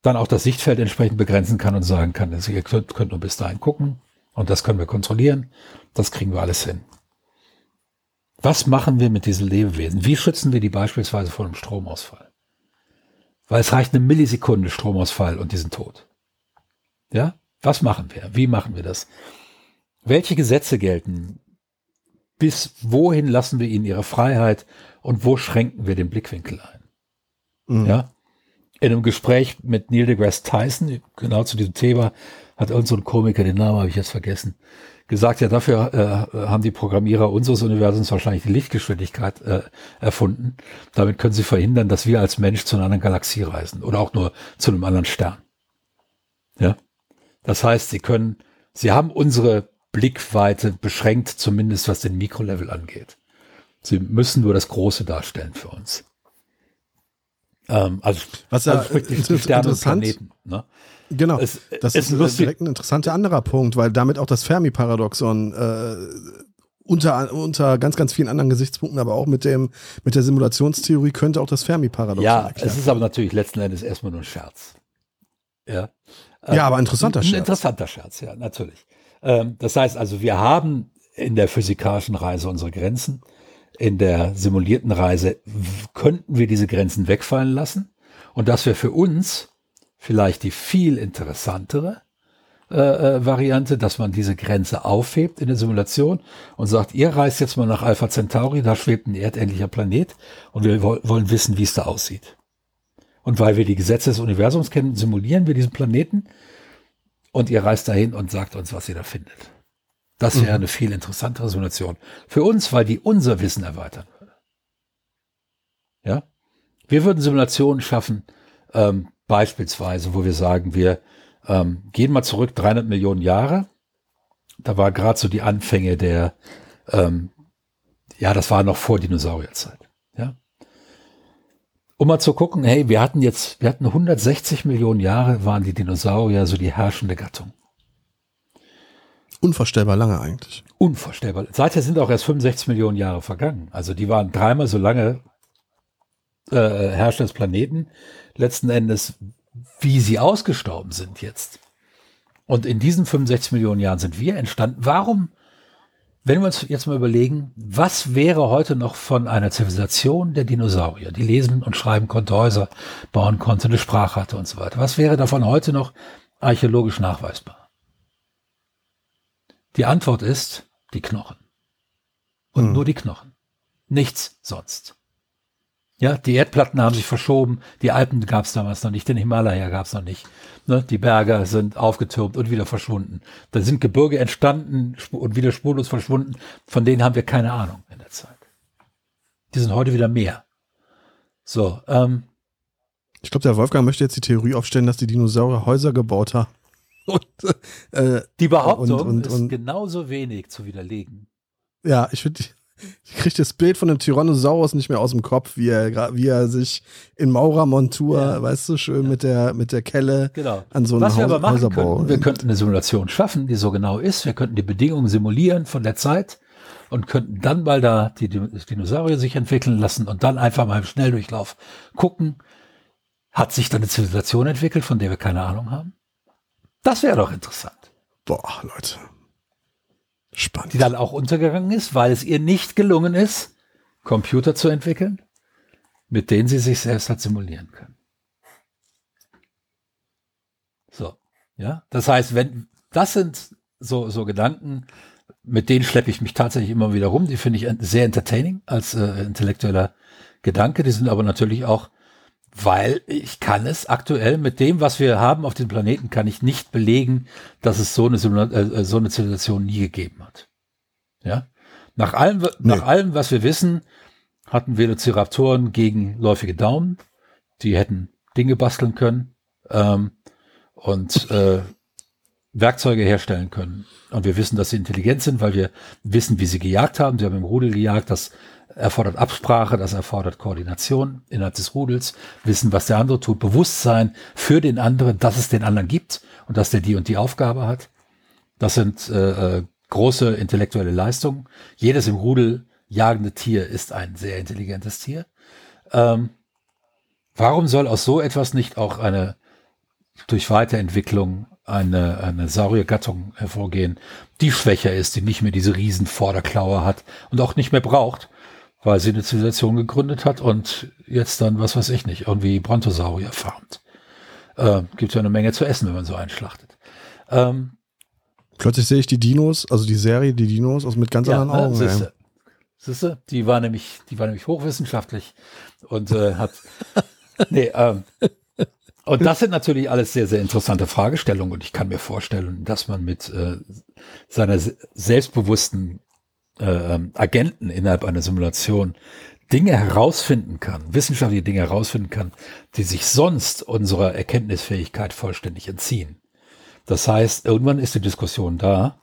dann auch das Sichtfeld entsprechend begrenzen kann und sagen kann, also ihr könnt, könnt nur bis dahin gucken und das können wir kontrollieren. Das kriegen wir alles hin. Was machen wir mit diesen Lebewesen? Wie schützen wir die beispielsweise vor einem Stromausfall? Weil es reicht eine Millisekunde Stromausfall und diesen Tod. Ja? Was machen wir? Wie machen wir das? Welche Gesetze gelten? Bis wohin lassen wir ihnen ihre Freiheit und wo schränken wir den Blickwinkel ein? Mhm. Ja? In einem Gespräch mit Neil deGrasse Tyson, genau zu diesem Thema, hat irgend so ein Komiker, den Namen habe ich jetzt vergessen, gesagt, ja, dafür äh, haben die Programmierer unseres Universums wahrscheinlich die Lichtgeschwindigkeit äh, erfunden. Damit können sie verhindern, dass wir als Mensch zu einer anderen Galaxie reisen oder auch nur zu einem anderen Stern. Ja. Das heißt, sie können, sie haben unsere Blickweite beschränkt, zumindest was den Mikrolevel angeht. Sie müssen nur das Große darstellen für uns. Ähm, also, was ja also die, die Sterne und Planeten. Ne? Genau. Es, das ist lustig. direkt ein interessanter anderer Punkt, weil damit auch das Fermi-Paradoxon äh, unter, unter ganz, ganz vielen anderen Gesichtspunkten, aber auch mit dem, mit der Simulationstheorie könnte auch das Fermi-Paradoxon Ja, erklären. es ist aber natürlich letzten Endes erstmal nur ein Scherz. Ja. Ja, aber interessanter Scherz. Ein interessanter Scherz, ja, natürlich. Ähm, das heißt also, wir haben in der physikalischen Reise unsere Grenzen. In der simulierten Reise könnten wir diese Grenzen wegfallen lassen. Und das wäre für uns vielleicht die viel interessantere äh, äh, Variante, dass man diese Grenze aufhebt in der Simulation und sagt, ihr reist jetzt mal nach Alpha Centauri, da schwebt ein erdähnlicher Planet und wir wollen wissen, wie es da aussieht. Und weil wir die Gesetze des Universums kennen, simulieren wir diesen Planeten und ihr reist dahin und sagt uns, was ihr da findet. Das wäre mhm. eine viel interessantere Simulation für uns, weil die unser Wissen erweitern würde. Ja, wir würden Simulationen schaffen, ähm, beispielsweise, wo wir sagen, wir ähm, gehen mal zurück 300 Millionen Jahre. Da war gerade so die Anfänge der, ähm, ja, das war noch vor Dinosaurierzeit. Ja, um mal zu gucken, hey, wir hatten jetzt, wir hatten 160 Millionen Jahre, waren die Dinosaurier so die herrschende Gattung. Unvorstellbar lange eigentlich. Unvorstellbar. Seither sind auch erst 65 Millionen Jahre vergangen. Also die waren dreimal so lange äh, Herrscher des Planeten letzten Endes, wie sie ausgestorben sind jetzt. Und in diesen 65 Millionen Jahren sind wir entstanden. Warum, wenn wir uns jetzt mal überlegen, was wäre heute noch von einer Zivilisation der Dinosaurier, die lesen und schreiben konnte, Häuser bauen konnte, eine Sprache hatte und so weiter. Was wäre davon heute noch archäologisch nachweisbar? Die Antwort ist die Knochen. Und hm. nur die Knochen. Nichts sonst. Ja, die Erdplatten haben sich verschoben, die Alpen gab es damals noch nicht, den Himalaya gab es noch nicht. Ne, die Berge sind aufgetürmt und wieder verschwunden. Da sind Gebirge entstanden und wieder spurlos verschwunden, von denen haben wir keine Ahnung in der Zeit. Die sind heute wieder mehr. So, ähm, ich glaube, der Wolfgang möchte jetzt die Theorie aufstellen, dass die Dinosaurier Häuser gebaut haben. Und, äh, die Behauptung und, und, ist genauso wenig zu widerlegen. Ja, ich finde ich kriege das Bild von dem Tyrannosaurus nicht mehr aus dem Kopf, wie er, wie er sich in Maurermontur, ja. weißt du, schön ja. mit der, mit der Kelle genau. an so einem Was Haus, wir aber machen Häuserbau. Könnten, wir könnten eine Simulation schaffen, die so genau ist. Wir könnten die Bedingungen simulieren von der Zeit und könnten dann mal da die Dinosaurier sich entwickeln lassen und dann einfach mal im Schnelldurchlauf gucken, hat sich dann eine Zivilisation entwickelt, von der wir keine Ahnung haben? Das wäre doch interessant. Boah, Leute. Spannend. Die dann auch untergegangen ist, weil es ihr nicht gelungen ist, Computer zu entwickeln, mit denen sie sich selbst hat simulieren können. So, ja. Das heißt, wenn, das sind so, so Gedanken, mit denen schleppe ich mich tatsächlich immer wieder rum. Die finde ich sehr entertaining als äh, intellektueller Gedanke. Die sind aber natürlich auch weil ich kann es aktuell mit dem, was wir haben auf dem Planeten, kann ich nicht belegen, dass es so eine, äh, so eine Zivilisation nie gegeben hat. Ja, nach allem, nee. nach allem, was wir wissen, hatten Velociraptoren gegenläufige Daumen, die hätten Dinge basteln können ähm, und äh, Werkzeuge herstellen können. Und wir wissen, dass sie intelligent sind, weil wir wissen, wie sie gejagt haben. Sie haben im Rudel gejagt. Das erfordert Absprache, das erfordert Koordination innerhalb des Rudels, wissen, was der andere tut, Bewusstsein für den anderen, dass es den anderen gibt und dass der die und die Aufgabe hat. Das sind äh, äh große intellektuelle Leistungen. Jedes im Rudel jagende Tier ist ein sehr intelligentes Tier. Ähm, warum soll aus so etwas nicht auch eine durch Weiterentwicklung eine, eine Sauriergattung hervorgehen, die schwächer ist, die nicht mehr diese riesen Vorderklaue hat und auch nicht mehr braucht, weil sie eine Zivilisation gegründet hat und jetzt dann, was weiß ich nicht, irgendwie Brontosaurier farmt. Äh, gibt ja eine Menge zu essen, wenn man so einschlachtet. Ähm, Plötzlich sehe ich die Dinos, also die Serie, die Dinos, aus mit ganz ja, anderen Augen. Siehste, siehste, die war nämlich, die war nämlich hochwissenschaftlich und äh, hat, nee, ähm, und das sind natürlich alles sehr, sehr interessante Fragestellungen und ich kann mir vorstellen, dass man mit äh, seiner selbstbewussten äh, ähm, Agenten innerhalb einer Simulation Dinge herausfinden kann, wissenschaftliche Dinge herausfinden kann, die sich sonst unserer Erkenntnisfähigkeit vollständig entziehen. Das heißt, irgendwann ist die Diskussion da,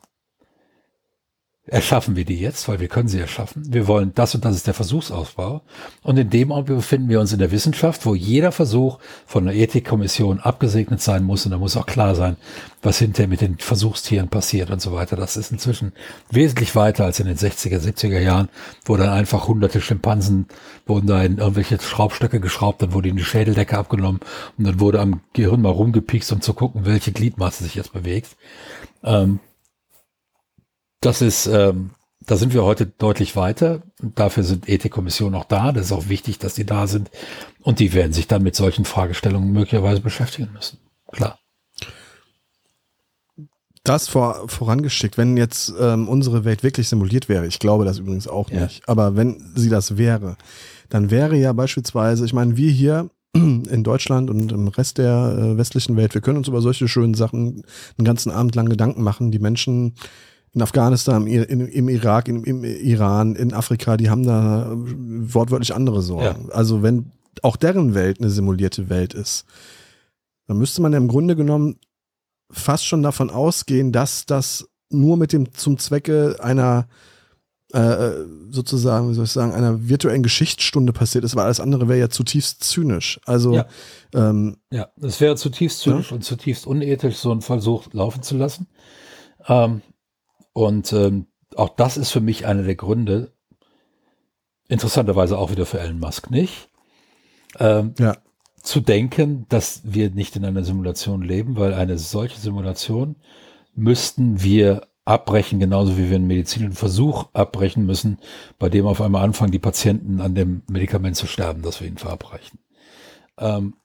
erschaffen wir die jetzt, weil wir können sie erschaffen. Wir wollen das und das ist der Versuchsausbau. Und in dem Augenblick befinden wir uns in der Wissenschaft, wo jeder Versuch von einer Ethikkommission abgesegnet sein muss. Und da muss auch klar sein, was hinterher mit den Versuchstieren passiert und so weiter. Das ist inzwischen wesentlich weiter als in den 60er, 70er Jahren, wo dann einfach hunderte Schimpansen wurden da in irgendwelche Schraubstöcke geschraubt, dann wurde ihnen die Schädeldecke abgenommen und dann wurde am Gehirn mal rumgepikst, um zu gucken, welche Gliedmaße sich jetzt bewegt. Ähm, das ist, ähm, da sind wir heute deutlich weiter. Und dafür sind Ethikkommissionen auch da. Das ist auch wichtig, dass die da sind. Und die werden sich dann mit solchen Fragestellungen möglicherweise beschäftigen müssen. Klar. Das vor, vorangeschickt, wenn jetzt ähm, unsere Welt wirklich simuliert wäre, ich glaube das übrigens auch ja. nicht, aber wenn sie das wäre, dann wäre ja beispielsweise, ich meine, wir hier in Deutschland und im Rest der äh, westlichen Welt, wir können uns über solche schönen Sachen einen ganzen Abend lang Gedanken machen. Die Menschen in Afghanistan, im, im Irak, im, im, Iran, in Afrika, die haben da wortwörtlich andere Sorgen. Ja. Also wenn auch deren Welt eine simulierte Welt ist, dann müsste man ja im Grunde genommen fast schon davon ausgehen, dass das nur mit dem zum Zwecke einer äh, sozusagen, wie soll ich sagen, einer virtuellen Geschichtsstunde passiert ist, weil alles andere wäre ja zutiefst zynisch. Also ja, ähm, ja das wäre zutiefst zynisch ja? und zutiefst unethisch, so einen Versuch laufen zu lassen. Ähm, und ähm, auch das ist für mich einer der Gründe, interessanterweise auch wieder für Elon Musk nicht, ähm, ja. zu denken, dass wir nicht in einer Simulation leben, weil eine solche Simulation müssten wir abbrechen, genauso wie wir einen medizinischen Versuch abbrechen müssen, bei dem auf einmal anfangen, die Patienten an dem Medikament zu sterben, das wir ihnen verabreichen. Ähm,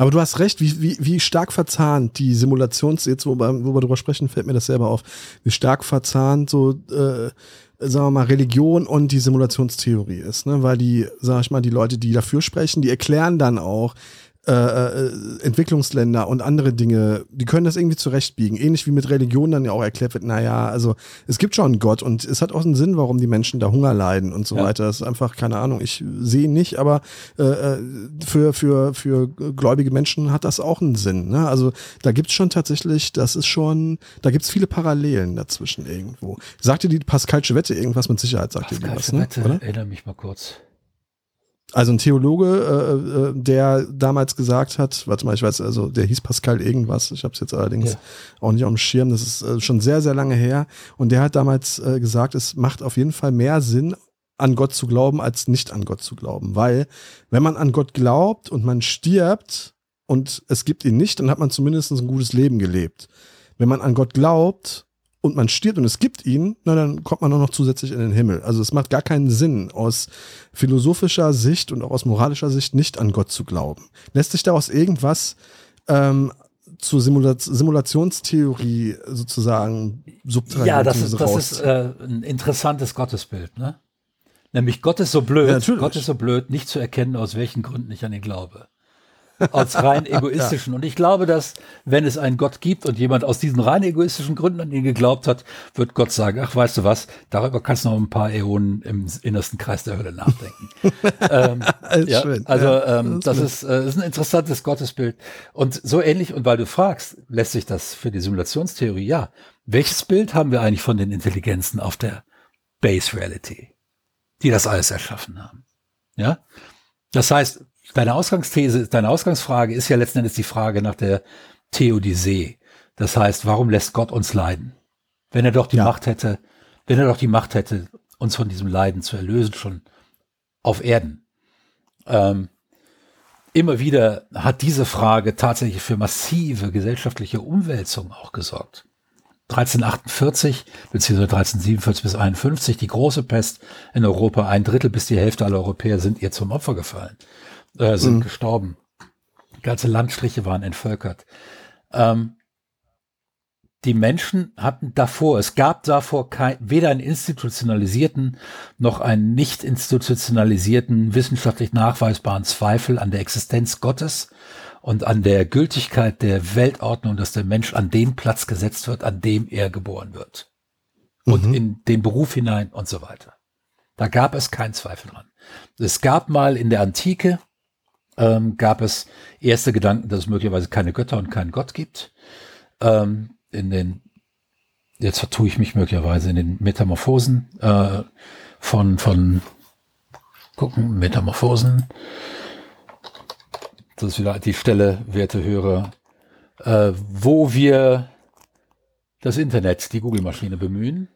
aber du hast recht, wie, wie, wie stark verzahnt die Simulations, jetzt wo wir, wo wir drüber sprechen, fällt mir das selber auf, wie stark verzahnt so, äh, sagen wir mal, Religion und die Simulationstheorie ist, ne? Weil die, sag ich mal, die Leute, die dafür sprechen, die erklären dann auch, äh, äh, Entwicklungsländer und andere Dinge, die können das irgendwie zurechtbiegen. Ähnlich wie mit Religion dann ja auch erklärt wird, naja, also es gibt schon einen Gott und es hat auch einen Sinn, warum die Menschen da Hunger leiden und so ja. weiter. Das ist einfach, keine Ahnung, ich sehe nicht, aber äh, äh, für, für, für gläubige Menschen hat das auch einen Sinn. Ne? Also da gibt's schon tatsächlich, das ist schon, da gibt's viele Parallelen dazwischen irgendwo. Sagt dir die Pascalsche Wette irgendwas mit Sicherheit, sagt dir die was, ne? Wette, oder? Erinnere mich mal kurz. Also ein Theologe, äh, äh, der damals gesagt hat, warte mal, ich weiß, also der hieß Pascal irgendwas, ich habe es jetzt allerdings ja. auch nicht auf dem Schirm, das ist äh, schon sehr, sehr lange her. Und der hat damals äh, gesagt, es macht auf jeden Fall mehr Sinn, an Gott zu glauben, als nicht an Gott zu glauben. Weil, wenn man an Gott glaubt und man stirbt und es gibt ihn nicht, dann hat man zumindest ein gutes Leben gelebt. Wenn man an Gott glaubt und man stirbt und es gibt ihn, na, dann kommt man auch noch zusätzlich in den Himmel. Also es macht gar keinen Sinn, aus philosophischer Sicht und auch aus moralischer Sicht nicht an Gott zu glauben. Lässt sich daraus irgendwas ähm, zur Simula Simulationstheorie sozusagen subtrahieren? Ja, das ist, das ist äh, ein interessantes Gottesbild, ne? Nämlich Gott ist so blöd, ja, Gott ist so blöd, nicht zu erkennen, aus welchen Gründen ich an ihn glaube aus rein egoistischen. Und ich glaube, dass wenn es einen Gott gibt und jemand aus diesen rein egoistischen Gründen an ihn geglaubt hat, wird Gott sagen, ach, weißt du was, darüber kannst du noch ein paar Äonen im innersten Kreis der Hölle nachdenken. ähm, ja, schön. Also ja, ähm, das, ist, äh, ist ein interessantes Gottesbild. Und so ähnlich, und weil du fragst, lässt sich das für die Simulationstheorie, ja. Welches Bild haben wir eigentlich von den Intelligenzen auf der Base Reality? die das alles erschaffen haben. Ja? Das heißt, deine Ausgangsthese, deine Ausgangsfrage ist ja letzten Endes die Frage nach der Theodisee. Das heißt, warum lässt Gott uns leiden? Wenn er doch die ja. Macht hätte, wenn er doch die Macht hätte, uns von diesem Leiden zu erlösen, schon auf Erden. Ähm, immer wieder hat diese Frage tatsächlich für massive gesellschaftliche Umwälzungen auch gesorgt. 1348 bzw. 1347 bis 51 die große Pest in Europa. Ein Drittel bis die Hälfte aller Europäer sind ihr zum Opfer gefallen, äh, sind mhm. gestorben. Ganze Landstriche waren entvölkert. Ähm, die Menschen hatten davor, es gab davor kein, weder einen institutionalisierten noch einen nicht institutionalisierten, wissenschaftlich nachweisbaren Zweifel an der Existenz Gottes und an der Gültigkeit der Weltordnung, dass der Mensch an den Platz gesetzt wird, an dem er geboren wird. Und mhm. in den Beruf hinein und so weiter. Da gab es keinen Zweifel dran. Es gab mal in der Antike, ähm, gab es erste Gedanken, dass es möglicherweise keine Götter und keinen Gott gibt. Ähm, in den, jetzt vertue ich mich möglicherweise in den Metamorphosen äh, von, von, gucken, Metamorphosen. Das ist wieder die Stelle, werte Hörer, äh, wo wir das Internet, die Google-Maschine bemühen.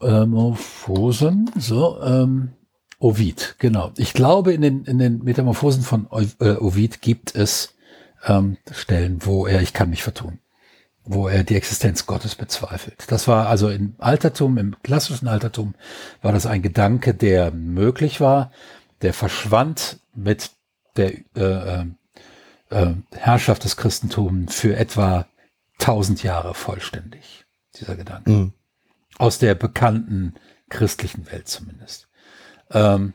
Metamorphosen, so, ähm, Ovid, genau. Ich glaube, in den, in den Metamorphosen von äh, Ovid gibt es ähm, Stellen, wo er, ich kann mich vertun, wo er die Existenz Gottes bezweifelt. Das war also im Altertum, im klassischen Altertum, war das ein Gedanke, der möglich war, der verschwand mit der äh, äh, äh Herrschaft des Christentums für etwa tausend Jahre vollständig, dieser Gedanke. Mhm. Aus der bekannten christlichen Welt zumindest. Ähm,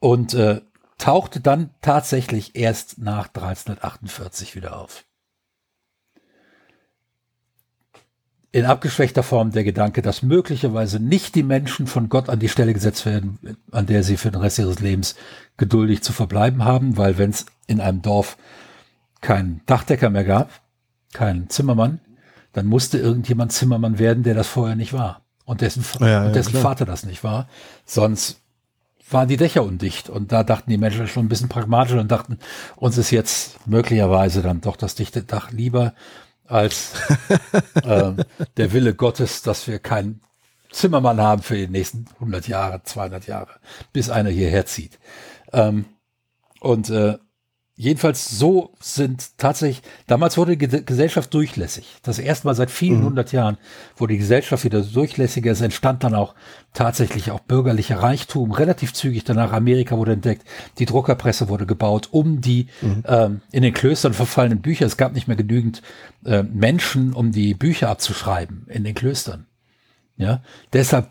und äh, tauchte dann tatsächlich erst nach 1348 wieder auf. in abgeschwächter Form der Gedanke, dass möglicherweise nicht die Menschen von Gott an die Stelle gesetzt werden, an der sie für den Rest ihres Lebens geduldig zu verbleiben haben, weil wenn es in einem Dorf keinen Dachdecker mehr gab, keinen Zimmermann, dann musste irgendjemand Zimmermann werden, der das vorher nicht war und dessen, ja, und dessen Vater das nicht war. Sonst waren die Dächer undicht und da dachten die Menschen schon ein bisschen pragmatisch und dachten, uns ist jetzt möglicherweise dann doch das dichte Dach lieber als äh, der Wille Gottes, dass wir keinen Zimmermann haben für die nächsten 100 Jahre, 200 Jahre, bis einer hierher zieht. Ähm, und äh, jedenfalls so sind tatsächlich, damals wurde die Gesellschaft durchlässig. Das erste Mal seit vielen mhm. hundert Jahren wurde die Gesellschaft wieder durchlässiger. Es entstand dann auch tatsächlich auch bürgerlicher Reichtum. Relativ zügig danach Amerika wurde entdeckt. Die Druckerpresse wurde gebaut, um die mhm. ähm, in den Klöstern verfallenen Bücher. Es gab nicht mehr genügend äh, Menschen, um die Bücher abzuschreiben in den Klöstern. Ja, deshalb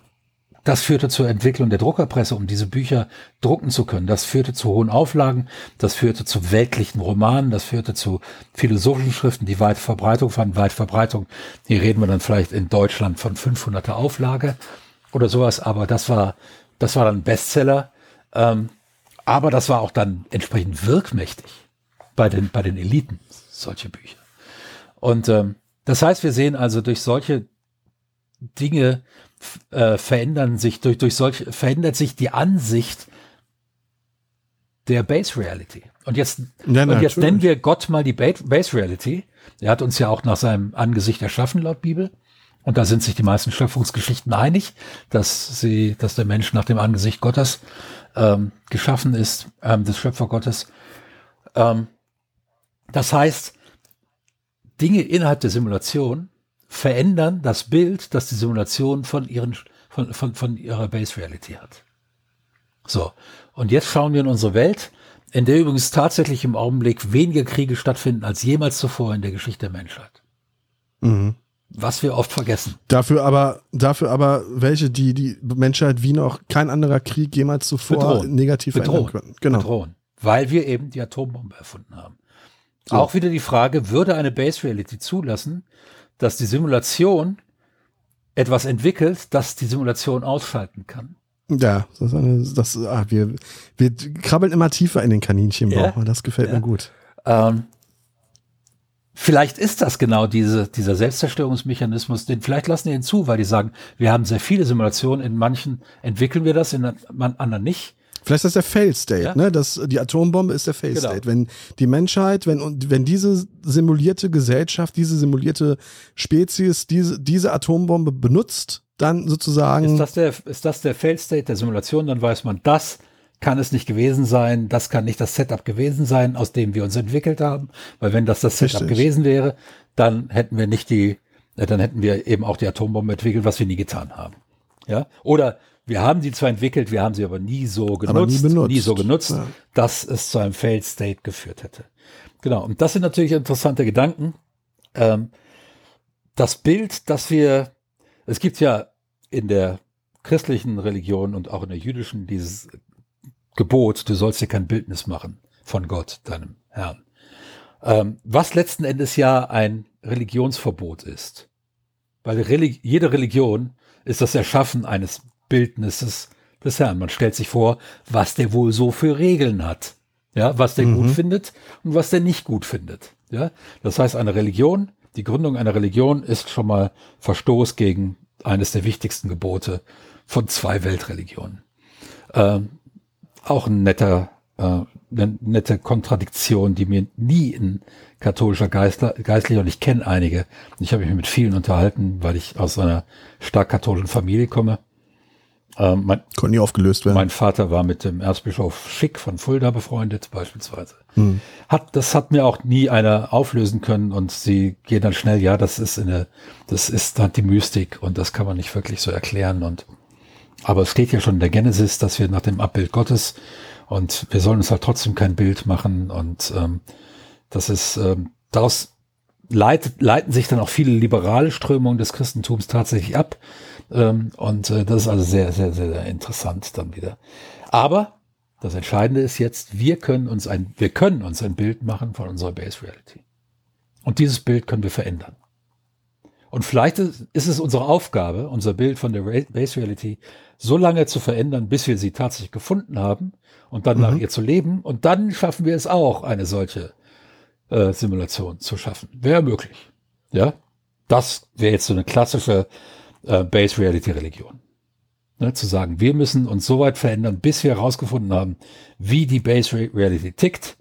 das führte zur Entwicklung der Druckerpresse, um diese Bücher drucken zu können. Das führte zu hohen Auflagen, das führte zu weltlichen Romanen, das führte zu philosophischen Schriften, die weit Verbreitung fanden. Weit Verbreitung, hier reden wir dann vielleicht in Deutschland von 500er Auflage oder sowas, aber das war, das war dann Bestseller. Ähm, aber das war auch dann entsprechend wirkmächtig bei den, bei den Eliten, solche Bücher. Und ähm, das heißt, wir sehen also durch solche Dinge äh, verändern sich, durch, durch solch, verändert sich die Ansicht der Base Reality. Und jetzt, ja, und jetzt nennen wir Gott mal die Base Reality. Er hat uns ja auch nach seinem Angesicht erschaffen, laut Bibel. Und da sind sich die meisten Schöpfungsgeschichten einig, dass sie, dass der Mensch nach dem Angesicht Gottes ähm, geschaffen ist, ähm, des Schöpfergottes. Ähm, das heißt, Dinge innerhalb der Simulation verändern das Bild, das die Simulation von, ihren, von, von, von ihrer Base Reality hat. So, und jetzt schauen wir in unsere Welt, in der übrigens tatsächlich im Augenblick weniger Kriege stattfinden als jemals zuvor in der Geschichte der Menschheit. Mhm. Was wir oft vergessen. Dafür aber, dafür aber welche, die die Menschheit wie noch kein anderer Krieg jemals zuvor bedrohen. negativ bedrohen. können. Genau. Bedrohen. Weil wir eben die Atombombe erfunden haben. So. Auch wieder die Frage, würde eine Base Reality zulassen, dass die Simulation etwas entwickelt, das die Simulation ausschalten kann. Ja, das, eine, das ah, wir, wir krabbeln immer tiefer in den Kaninchenbauch. Ja? Das gefällt ja. mir gut. Ähm, vielleicht ist das genau diese, dieser Selbstzerstörungsmechanismus, den vielleicht lassen die hinzu, weil die sagen, wir haben sehr viele Simulationen, in manchen entwickeln wir das, in anderen nicht. Vielleicht ist das der Fail State, ja? ne? Das, die Atombombe ist der Fail State. Genau. Wenn die Menschheit, wenn, wenn diese simulierte Gesellschaft, diese simulierte Spezies diese, diese Atombombe benutzt, dann sozusagen. Ist das der, ist das der Fail State der Simulation? Dann weiß man, das kann es nicht gewesen sein, das kann nicht das Setup gewesen sein, aus dem wir uns entwickelt haben, weil wenn das das Setup Richtig. gewesen wäre, dann hätten wir nicht die, äh, dann hätten wir eben auch die Atombombe entwickelt, was wir nie getan haben. Ja, oder wir haben sie zwar entwickelt, wir haben sie aber nie so genutzt, nie, nie, so genutzt, ja. dass es zu einem Failed State geführt hätte. Genau. Und das sind natürlich interessante Gedanken. Ähm, das Bild, das wir, es gibt ja in der christlichen Religion und auch in der jüdischen dieses Gebot, du sollst dir kein Bildnis machen von Gott, deinem Herrn. Ähm, was letzten Endes ja ein Religionsverbot ist. Weil Religi jede Religion ist das Erschaffen eines Bildnisses des Herrn. Man stellt sich vor, was der wohl so für Regeln hat. Ja, was der mhm. gut findet und was der nicht gut findet. Ja, das heißt, eine Religion, die Gründung einer Religion ist schon mal Verstoß gegen eines der wichtigsten Gebote von zwei Weltreligionen. Ähm, auch ein netter, äh, eine nette Kontradiktion, die mir nie ein katholischer Geistler, Geistlicher, und ich kenne einige, ich habe mich mit vielen unterhalten, weil ich aus einer stark katholischen Familie komme. Ähm, mein, Konnte nie aufgelöst werden. Mein Vater war mit dem Erzbischof Schick von Fulda befreundet, beispielsweise. Hm. Hat, das hat mir auch nie einer auflösen können und sie gehen dann schnell, ja, das ist eine, das ist dann die Mystik und das kann man nicht wirklich so erklären und aber es steht ja schon in der Genesis, dass wir nach dem Abbild Gottes und wir sollen uns halt trotzdem kein Bild machen und ähm, das ist ähm, daraus leitet, leiten sich dann auch viele liberale Strömungen des Christentums tatsächlich ab ähm, und äh, das ist also sehr, sehr, sehr, sehr interessant dann wieder. Aber das Entscheidende ist jetzt, wir können uns ein, wir können uns ein Bild machen von unserer Base Reality. Und dieses Bild können wir verändern. Und vielleicht ist, es unsere Aufgabe, unser Bild von der Base Reality so lange zu verändern, bis wir sie tatsächlich gefunden haben und dann mhm. nach ihr zu leben. Und dann schaffen wir es auch, eine solche äh, Simulation zu schaffen. Wäre möglich. Ja, das wäre jetzt so eine klassische äh, Base Reality Religion. Ne, zu sagen, wir müssen uns so weit verändern, bis wir herausgefunden haben, wie die Base Reality tickt.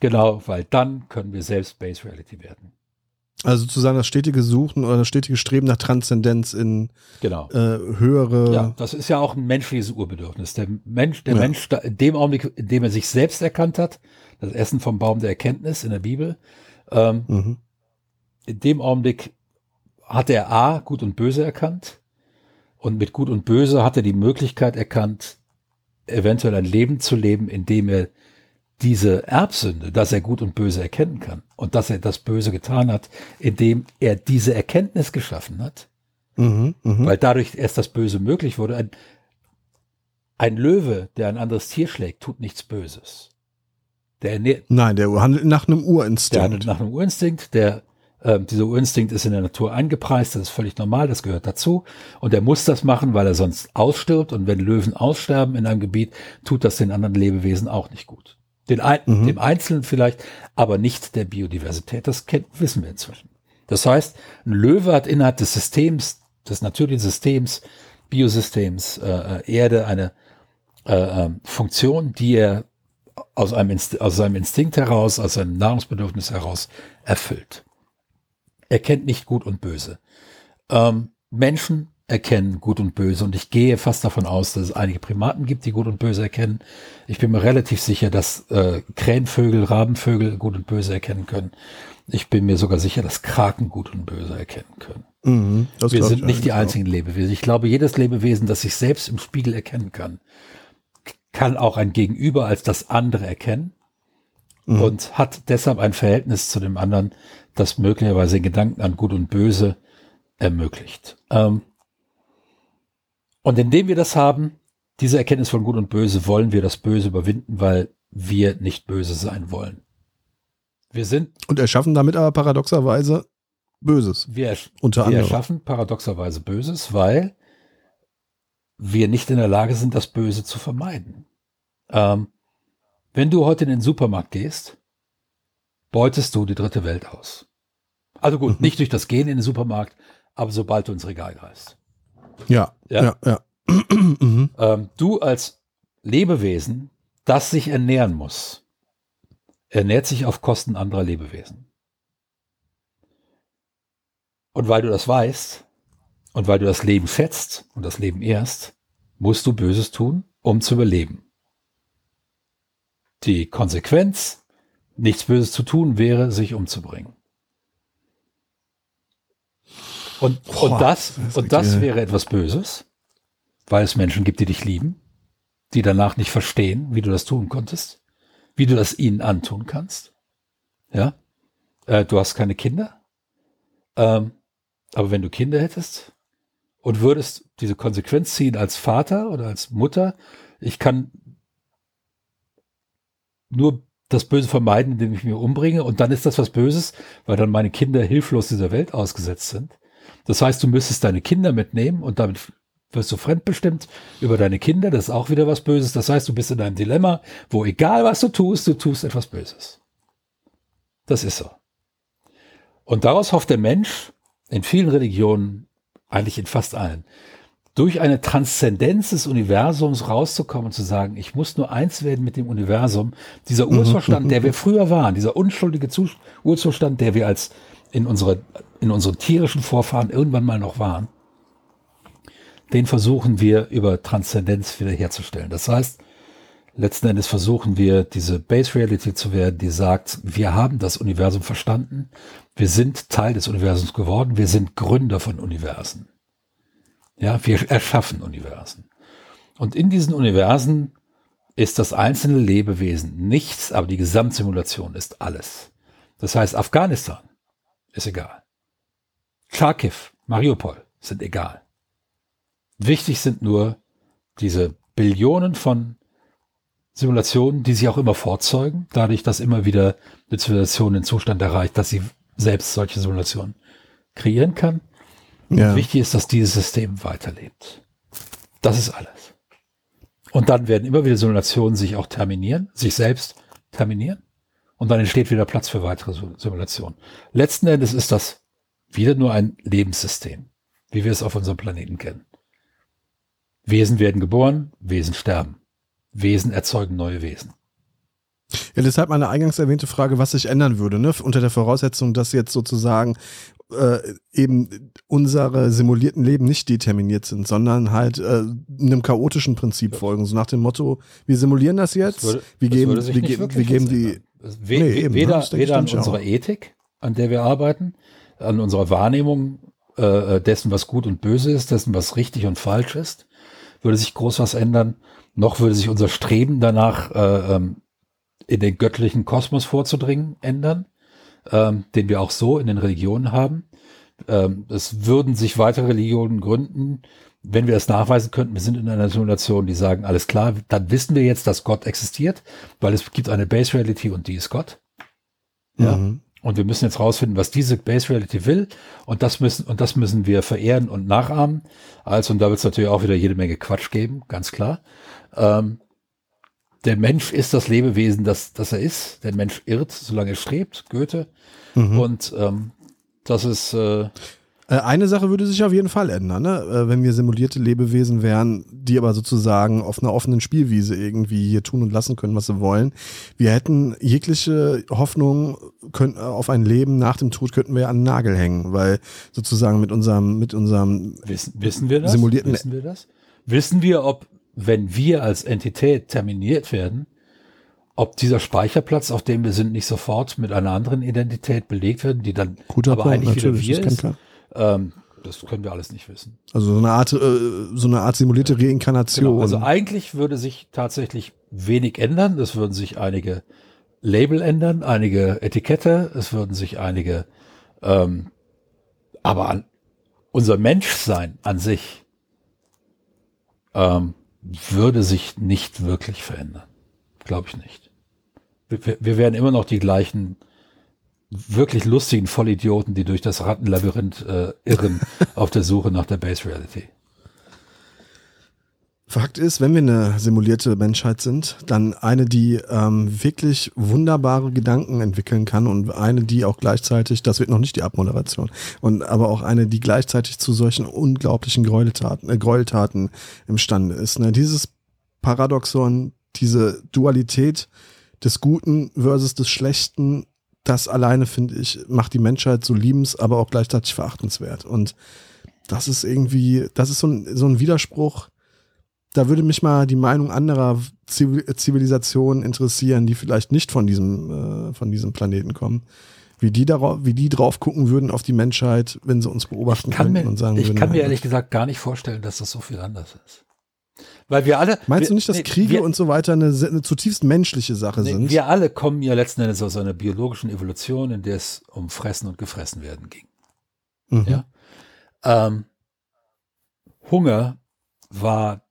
Genau, weil dann können wir selbst Base Reality werden. Also sozusagen das stetige Suchen oder das stetige Streben nach Transzendenz in genau. äh, höhere. Ja, das ist ja auch ein menschliches Urbedürfnis. Der Mensch, der ja. Mensch, in dem Augenblick, in dem er sich selbst erkannt hat, das Essen vom Baum der Erkenntnis in der Bibel, ähm, mhm. in dem Augenblick hat er A, gut und böse erkannt. Und mit gut und böse hat er die Möglichkeit erkannt, eventuell ein Leben zu leben, in dem er diese Erbsünde, dass er Gut und Böse erkennen kann und dass er das Böse getan hat, indem er diese Erkenntnis geschaffen hat, mhm, mh. weil dadurch erst das Böse möglich wurde. Ein, ein Löwe, der ein anderes Tier schlägt, tut nichts Böses. Der Nein, der handelt nach einem Urinstinkt. Der handelt nach einem Urinstinkt, der äh, dieser Urinstinkt ist in der Natur eingepreist, das ist völlig normal, das gehört dazu. Und er muss das machen, weil er sonst ausstirbt. Und wenn Löwen aussterben in einem Gebiet, tut das den anderen Lebewesen auch nicht gut. Den ein, mhm. Dem Einzelnen vielleicht, aber nicht der Biodiversität. Das kennt, wissen wir inzwischen. Das heißt, ein Löwe hat innerhalb des Systems, des natürlichen Systems, Biosystems, äh, äh Erde eine äh, ähm, Funktion, die er aus, einem aus seinem Instinkt heraus, aus seinem Nahrungsbedürfnis heraus erfüllt. Er kennt nicht Gut und Böse. Ähm, Menschen erkennen, gut und böse. Und ich gehe fast davon aus, dass es einige Primaten gibt, die gut und böse erkennen. Ich bin mir relativ sicher, dass äh, Krähenvögel, Rabenvögel gut und böse erkennen können. Ich bin mir sogar sicher, dass Kraken gut und böse erkennen können. Mhm, Wir sind nicht die einzigen auch. Lebewesen. Ich glaube, jedes Lebewesen, das sich selbst im Spiegel erkennen kann, kann auch ein Gegenüber als das andere erkennen mhm. und hat deshalb ein Verhältnis zu dem anderen, das möglicherweise Gedanken an Gut und Böse ermöglicht. Ähm, und indem wir das haben, diese Erkenntnis von Gut und Böse, wollen wir das Böse überwinden, weil wir nicht böse sein wollen. Wir sind. Und erschaffen damit aber paradoxerweise Böses. Wir, unter wir erschaffen paradoxerweise Böses, weil wir nicht in der Lage sind, das Böse zu vermeiden. Ähm, wenn du heute in den Supermarkt gehst, beutest du die dritte Welt aus. Also gut, mhm. nicht durch das Gehen in den Supermarkt, aber sobald du ins Regal greifst. Ja, ja, ja. ja. mhm. ähm, du als Lebewesen, das sich ernähren muss, ernährt sich auf Kosten anderer Lebewesen. Und weil du das weißt und weil du das Leben schätzt und das Leben ehrst, musst du Böses tun, um zu überleben. Die Konsequenz, nichts Böses zu tun, wäre, sich umzubringen. Und, Boah, und das, das und das wäre etwas Böses, weil es Menschen gibt, die dich lieben, die danach nicht verstehen, wie du das tun konntest, wie du das ihnen antun kannst. Ja, äh, du hast keine Kinder, ähm, aber wenn du Kinder hättest und würdest diese Konsequenz ziehen als Vater oder als Mutter, ich kann nur das Böse vermeiden, indem ich mich umbringe und dann ist das was Böses, weil dann meine Kinder hilflos dieser Welt ausgesetzt sind. Das heißt, du müsstest deine Kinder mitnehmen und damit wirst du fremdbestimmt über deine Kinder. Das ist auch wieder was Böses. Das heißt, du bist in einem Dilemma, wo egal was du tust, du tust etwas Böses. Das ist so. Und daraus hofft der Mensch in vielen Religionen, eigentlich in fast allen, durch eine Transzendenz des Universums rauszukommen und zu sagen, ich muss nur eins werden mit dem Universum. Dieser mhm. Urzustand, der wir früher waren, dieser unschuldige Urzustand, der wir als in, unsere, in unseren tierischen Vorfahren irgendwann mal noch waren, den versuchen wir über Transzendenz wiederherzustellen. Das heißt, letzten Endes versuchen wir, diese Base Reality zu werden, die sagt, wir haben das Universum verstanden, wir sind Teil des Universums geworden, wir sind Gründer von Universen. Ja, wir erschaffen Universen. Und in diesen Universen ist das einzelne Lebewesen nichts, aber die Gesamtsimulation ist alles. Das heißt, Afghanistan ist egal. Kharkiv, Mariupol sind egal. Wichtig sind nur diese Billionen von Simulationen, die sich auch immer fortzeugen, dadurch, dass immer wieder eine Zivilisation den Zustand erreicht, dass sie selbst solche Simulationen kreieren kann. Ja. Wichtig ist, dass dieses System weiterlebt. Das ist alles. Und dann werden immer wieder Simulationen sich auch terminieren, sich selbst terminieren. Und dann entsteht wieder Platz für weitere Simulationen. Letzten Endes ist das wieder nur ein Lebenssystem, wie wir es auf unserem Planeten kennen. Wesen werden geboren, Wesen sterben. Wesen erzeugen neue Wesen. Ja, deshalb meine eingangs erwähnte Frage, was sich ändern würde, ne? unter der Voraussetzung, dass jetzt sozusagen äh, eben unsere simulierten Leben nicht determiniert sind, sondern halt äh, einem chaotischen Prinzip folgen. So nach dem Motto, wir simulieren das jetzt, das würde, wir geben, wir, ge wir geben die. We nee, eben, weder ne? weder an unserer Ethik, an der wir arbeiten, an unserer Wahrnehmung äh, dessen, was gut und böse ist, dessen, was richtig und falsch ist, würde sich groß was ändern. Noch würde sich unser Streben danach, äh, ähm, in den göttlichen Kosmos vorzudringen, ändern ähm, den wir auch so in den Religionen haben. Ähm, es würden sich weitere Religionen gründen, wenn wir es nachweisen könnten, wir sind in einer Simulation, die sagen, alles klar, dann wissen wir jetzt, dass Gott existiert, weil es gibt eine Base Reality und die ist Gott. Ja. Mhm. Und wir müssen jetzt rausfinden, was diese Base Reality will. Und das müssen, und das müssen wir verehren und nachahmen. Also, und da wird es natürlich auch wieder jede Menge Quatsch geben, ganz klar. Ähm, der Mensch ist das Lebewesen, das, das er ist. Der Mensch irrt, solange er strebt, Goethe. Mhm. Und ähm, das ist. Äh, äh, eine Sache würde sich auf jeden Fall ändern, ne? Äh, wenn wir simulierte Lebewesen wären, die aber sozusagen auf einer offenen Spielwiese irgendwie hier tun und lassen können, was sie wollen. Wir hätten jegliche Hoffnung können, auf ein Leben nach dem Tod könnten wir an den Nagel hängen, weil sozusagen mit unserem mit unserem wissen, wissen wir das? simulierten wissen wir das? Wissen wir, ob wenn wir als Entität terminiert werden, ob dieser Speicherplatz, auf dem wir sind, nicht sofort mit einer anderen Identität belegt wird, die dann Guter aber Punkt, eigentlich wieder wir ist. Ähm, das können wir alles nicht wissen. Also so eine Art, äh, so eine Art simulierte Reinkarnation. Genau, also eigentlich würde sich tatsächlich wenig ändern. Es würden sich einige Label ändern, einige Etikette, es würden sich einige, ähm, aber an, unser Menschsein an sich ähm, würde sich nicht wirklich verändern. Glaube ich nicht. Wir, wir werden immer noch die gleichen wirklich lustigen Vollidioten, die durch das Rattenlabyrinth äh, irren auf der Suche nach der Base Reality. Fakt ist, wenn wir eine simulierte Menschheit sind, dann eine, die ähm, wirklich wunderbare Gedanken entwickeln kann und eine, die auch gleichzeitig, das wird noch nicht die Abmoderation, und aber auch eine, die gleichzeitig zu solchen unglaublichen Gräueltaten, äh, Gräueltaten imstande ist. Ne? Dieses Paradoxon, diese Dualität des Guten versus des Schlechten, das alleine, finde ich, macht die Menschheit so liebens, aber auch gleichzeitig verachtenswert. Und das ist irgendwie, das ist so ein, so ein Widerspruch, da würde mich mal die Meinung anderer Zivilisationen interessieren, die vielleicht nicht von diesem, äh, von diesem Planeten kommen. Wie die, darauf, wie die drauf gucken würden auf die Menschheit, wenn sie uns beobachten könnten mir, und sagen Ich würden, kann mir ehrlich gesagt gar nicht vorstellen, dass das so viel anders ist. Weil wir alle. Meinst wir, du nicht, dass nee, Kriege wir, und so weiter eine, eine zutiefst menschliche Sache nee, sind? Wir alle kommen ja letzten Endes aus einer biologischen Evolution, in der es um Fressen und Gefressen werden ging. Mhm. Ja? Ähm, Hunger war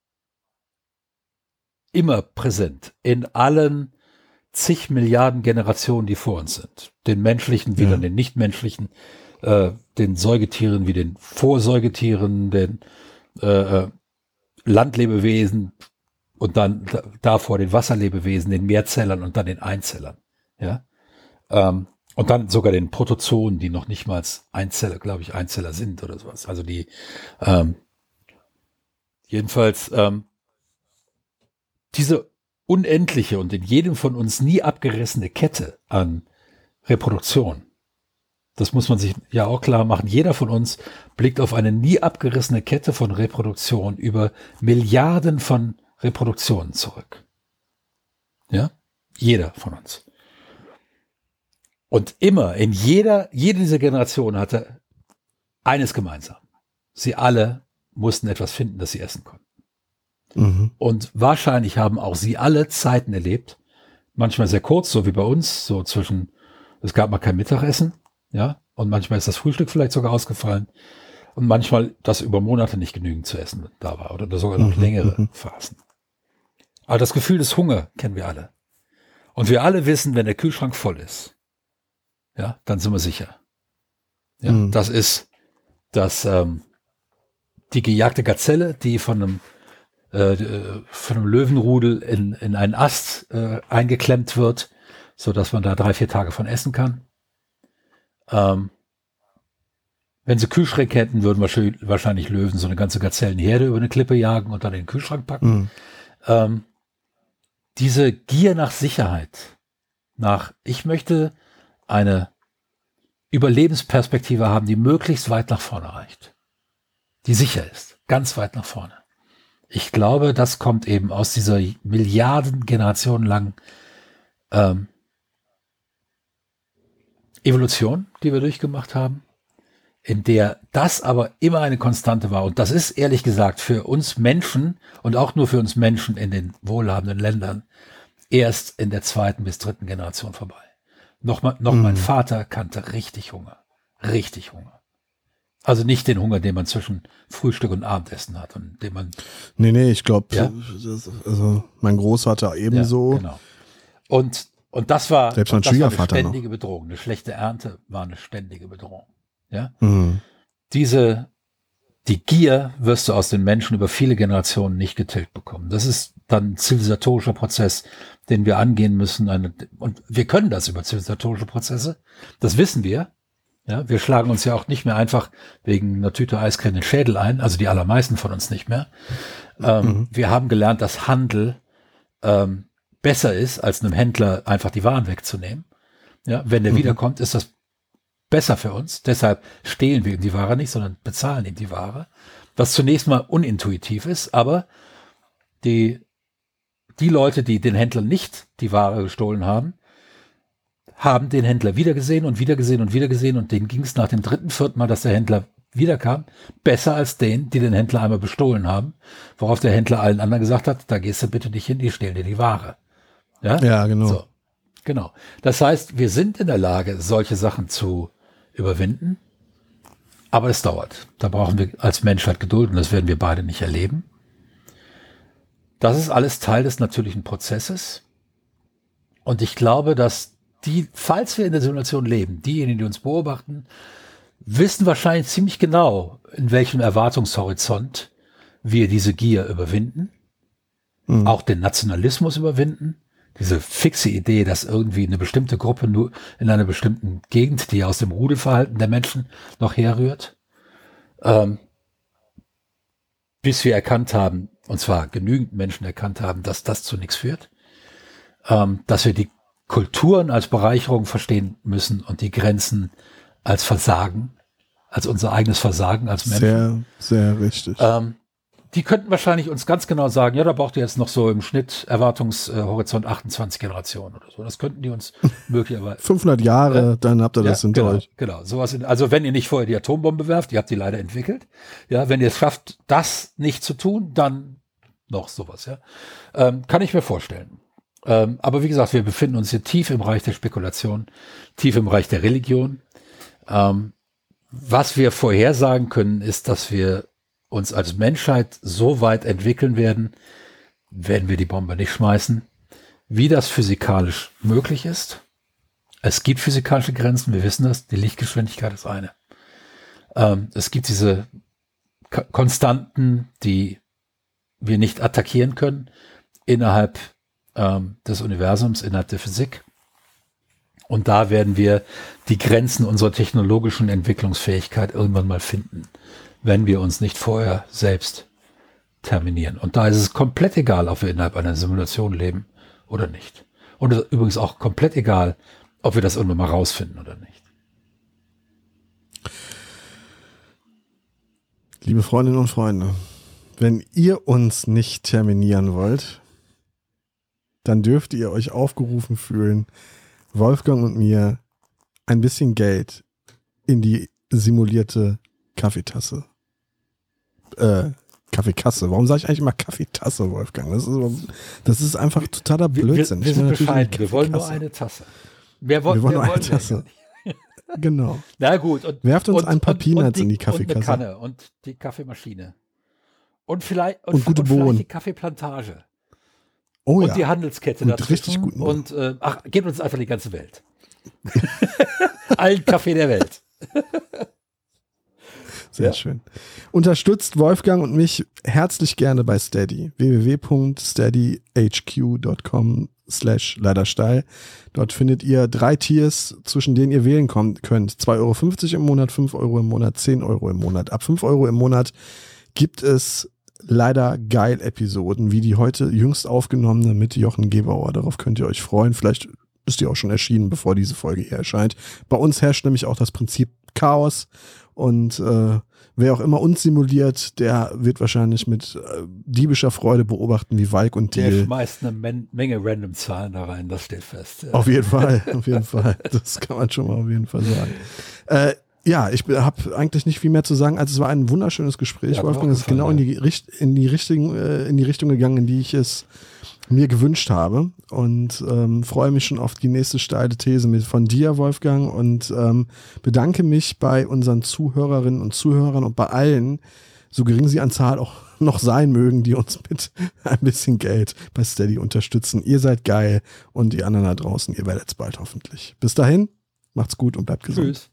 immer präsent in allen zig Milliarden Generationen, die vor uns sind. Den menschlichen wie ja. dann den nichtmenschlichen, äh, den Säugetieren wie den Vorsäugetieren, den äh, äh Landlebewesen und dann davor den Wasserlebewesen, den Mehrzellern und dann den Einzellern. Ja. Ähm, und dann sogar den Protozoen, die noch nicht mal Einzeller, glaube ich, Einzeller sind oder sowas. Also die ähm, jedenfalls ähm, diese unendliche und in jedem von uns nie abgerissene Kette an Reproduktion, das muss man sich ja auch klar machen, jeder von uns blickt auf eine nie abgerissene Kette von Reproduktion über Milliarden von Reproduktionen zurück. Ja? Jeder von uns. Und immer, in jeder, jede dieser Generationen hatte eines gemeinsam. Sie alle mussten etwas finden, das sie essen konnten. Mhm. Und wahrscheinlich haben auch sie alle Zeiten erlebt, manchmal sehr kurz, so wie bei uns, so zwischen, es gab mal kein Mittagessen, ja, und manchmal ist das Frühstück vielleicht sogar ausgefallen und manchmal, dass über Monate nicht genügend zu essen da war oder sogar noch mhm. längere mhm. Phasen. Aber das Gefühl des Hunger kennen wir alle. Und wir alle wissen, wenn der Kühlschrank voll ist, ja, dann sind wir sicher. Ja, mhm. das ist das, ähm, die gejagte Gazelle, die von einem äh, von einem Löwenrudel in, in einen Ast äh, eingeklemmt wird, so dass man da drei, vier Tage von essen kann. Ähm, wenn sie Kühlschränke hätten, würden wahrscheinlich Löwen so eine ganze Gazellenherde über eine Klippe jagen und dann in den Kühlschrank packen. Mhm. Ähm, diese Gier nach Sicherheit, nach, ich möchte eine Überlebensperspektive haben, die möglichst weit nach vorne reicht, die sicher ist, ganz weit nach vorne. Ich glaube, das kommt eben aus dieser Milliarden Generationen lang ähm, Evolution, die wir durchgemacht haben, in der das aber immer eine Konstante war. Und das ist ehrlich gesagt für uns Menschen und auch nur für uns Menschen in den wohlhabenden Ländern erst in der zweiten bis dritten Generation vorbei. Noch, mal, noch mhm. mein Vater kannte richtig Hunger. Richtig Hunger. Also nicht den Hunger, den man zwischen Frühstück und Abendessen hat und den man. Nee, nee, ich glaube, ja? also mein Großvater ebenso. Ja, genau. Und, und das war, Selbst mein das war eine ständige noch. Bedrohung. Eine schlechte Ernte war eine ständige Bedrohung. Ja. Mhm. Diese, die Gier wirst du aus den Menschen über viele Generationen nicht getilgt bekommen. Das ist dann ein zivilisatorischer Prozess, den wir angehen müssen. Eine, und wir können das über zivilisatorische Prozesse. Das wissen wir. Ja, wir schlagen uns ja auch nicht mehr einfach wegen einer Tüte Eiscreme den Schädel ein, also die allermeisten von uns nicht mehr. Ähm, mhm. Wir haben gelernt, dass Handel ähm, besser ist, als einem Händler einfach die Waren wegzunehmen. Ja, wenn der mhm. wiederkommt, ist das besser für uns. Deshalb stehlen wir ihm die Ware nicht, sondern bezahlen ihm die Ware. Was zunächst mal unintuitiv ist, aber die, die Leute, die den Händler nicht die Ware gestohlen haben, haben den Händler wiedergesehen und wiedergesehen und wiedergesehen und denen ging es nach dem dritten, vierten Mal, dass der Händler wiederkam, besser als denen, die den Händler einmal bestohlen haben, worauf der Händler allen anderen gesagt hat, da gehst du bitte nicht hin, die stehlen dir die Ware. Ja, ja genau. So, genau. Das heißt, wir sind in der Lage, solche Sachen zu überwinden, aber es dauert. Da brauchen wir als Menschheit Geduld und das werden wir beide nicht erleben. Das ist alles Teil des natürlichen Prozesses. Und ich glaube, dass die, falls wir in der Simulation leben, diejenigen, die uns beobachten, wissen wahrscheinlich ziemlich genau, in welchem Erwartungshorizont wir diese Gier überwinden. mhm. auch den Nationalismus überwinden. Diese fixe Idee, dass irgendwie eine bestimmte Gruppe nur in einer bestimmten Gegend, die aus dem Rudelverhalten der Menschen noch herrührt, ähm, bis wir erkannt haben, und zwar genügend Menschen erkannt haben, dass das zu nichts führt, ähm, dass wir die Kulturen als Bereicherung verstehen müssen und die Grenzen als Versagen, als unser eigenes Versagen als Menschen. Sehr, sehr richtig. Ähm, die könnten wahrscheinlich uns ganz genau sagen, ja, da braucht ihr jetzt noch so im Schnitt Erwartungshorizont 28 Generationen oder so. Das könnten die uns möglicherweise. 500 Jahre, äh, dann habt ihr das ja, hinter genau, euch. Genau, sowas. In, also wenn ihr nicht vorher die Atombombe werft, ihr habt die leider entwickelt. Ja, wenn ihr es schafft, das nicht zu tun, dann noch sowas. Ja, ähm, kann ich mir vorstellen. Ähm, aber wie gesagt, wir befinden uns hier tief im Bereich der Spekulation, tief im Bereich der Religion. Ähm, was wir vorhersagen können, ist, dass wir uns als Menschheit so weit entwickeln werden, wenn wir die Bombe nicht schmeißen, wie das physikalisch möglich ist. Es gibt physikalische Grenzen, wir wissen das, die Lichtgeschwindigkeit ist eine. Ähm, es gibt diese Konstanten, die wir nicht attackieren können innerhalb ähm, des Universums, innerhalb der Physik. Und da werden wir die Grenzen unserer technologischen Entwicklungsfähigkeit irgendwann mal finden wenn wir uns nicht vorher selbst terminieren. Und da ist es komplett egal, ob wir innerhalb einer Simulation leben oder nicht. Und übrigens auch komplett egal, ob wir das irgendwann mal rausfinden oder nicht. Liebe Freundinnen und Freunde, wenn ihr uns nicht terminieren wollt, dann dürft ihr euch aufgerufen fühlen, Wolfgang und mir ein bisschen Geld in die simulierte Kaffeetasse äh, Kaffeekasse. Warum sage ich eigentlich immer Kaffeetasse, Wolfgang? Das ist, das ist einfach totaler Blödsinn. Wir, wir, wir sind bescheiden. Wir wollen nur eine Tasse. Wer wir wollen nur eine Tasse. genau. Na gut. Und, Werft uns und, ein paar Peanuts in die Kaffeekasse. Und eine Kanne und die Kaffeemaschine. Und vielleicht und, und gute Bohnen. die Kaffeeplantage. Oh und ja. die Handelskette und Richtig gut. Und äh, ach, gebt uns einfach die ganze Welt. Allen Kaffee der Welt. Sehr ja. schön. Unterstützt Wolfgang und mich herzlich gerne bei Steady. www.steadyhq.com slash leidersteil. Dort findet ihr drei Tiers, zwischen denen ihr wählen könnt. 2,50 Euro im Monat, 5 Euro im Monat, 10 Euro im Monat. Ab 5 Euro im Monat gibt es leider geil Episoden, wie die heute jüngst aufgenommene mit Jochen Gebauer. Darauf könnt ihr euch freuen. Vielleicht ist die auch schon erschienen, bevor diese Folge hier erscheint. Bei uns herrscht nämlich auch das Prinzip Chaos und äh, wer auch immer uns simuliert, der wird wahrscheinlich mit äh, diebischer Freude beobachten, wie Weig und Deal. Der schmeißt eine Men Menge random Zahlen da rein, das steht fest. Ja. Auf jeden Fall, auf jeden Fall. Das kann man schon mal auf jeden Fall sagen. Äh, ja, ich habe eigentlich nicht viel mehr zu sagen, als es war ein wunderschönes Gespräch. Ja, Wolfgang ist genau in die, in, die Richtung, äh, in die Richtung gegangen, in die ich es mir gewünscht habe und ähm, freue mich schon auf die nächste steile These mit von dir, Wolfgang, und ähm, bedanke mich bei unseren Zuhörerinnen und Zuhörern und bei allen, so gering sie an Zahl auch noch sein mögen, die uns mit ein bisschen Geld bei Steady unterstützen. Ihr seid geil und die anderen da draußen, ihr werdet es bald hoffentlich. Bis dahin, macht's gut und bleibt gesund. Tschüss.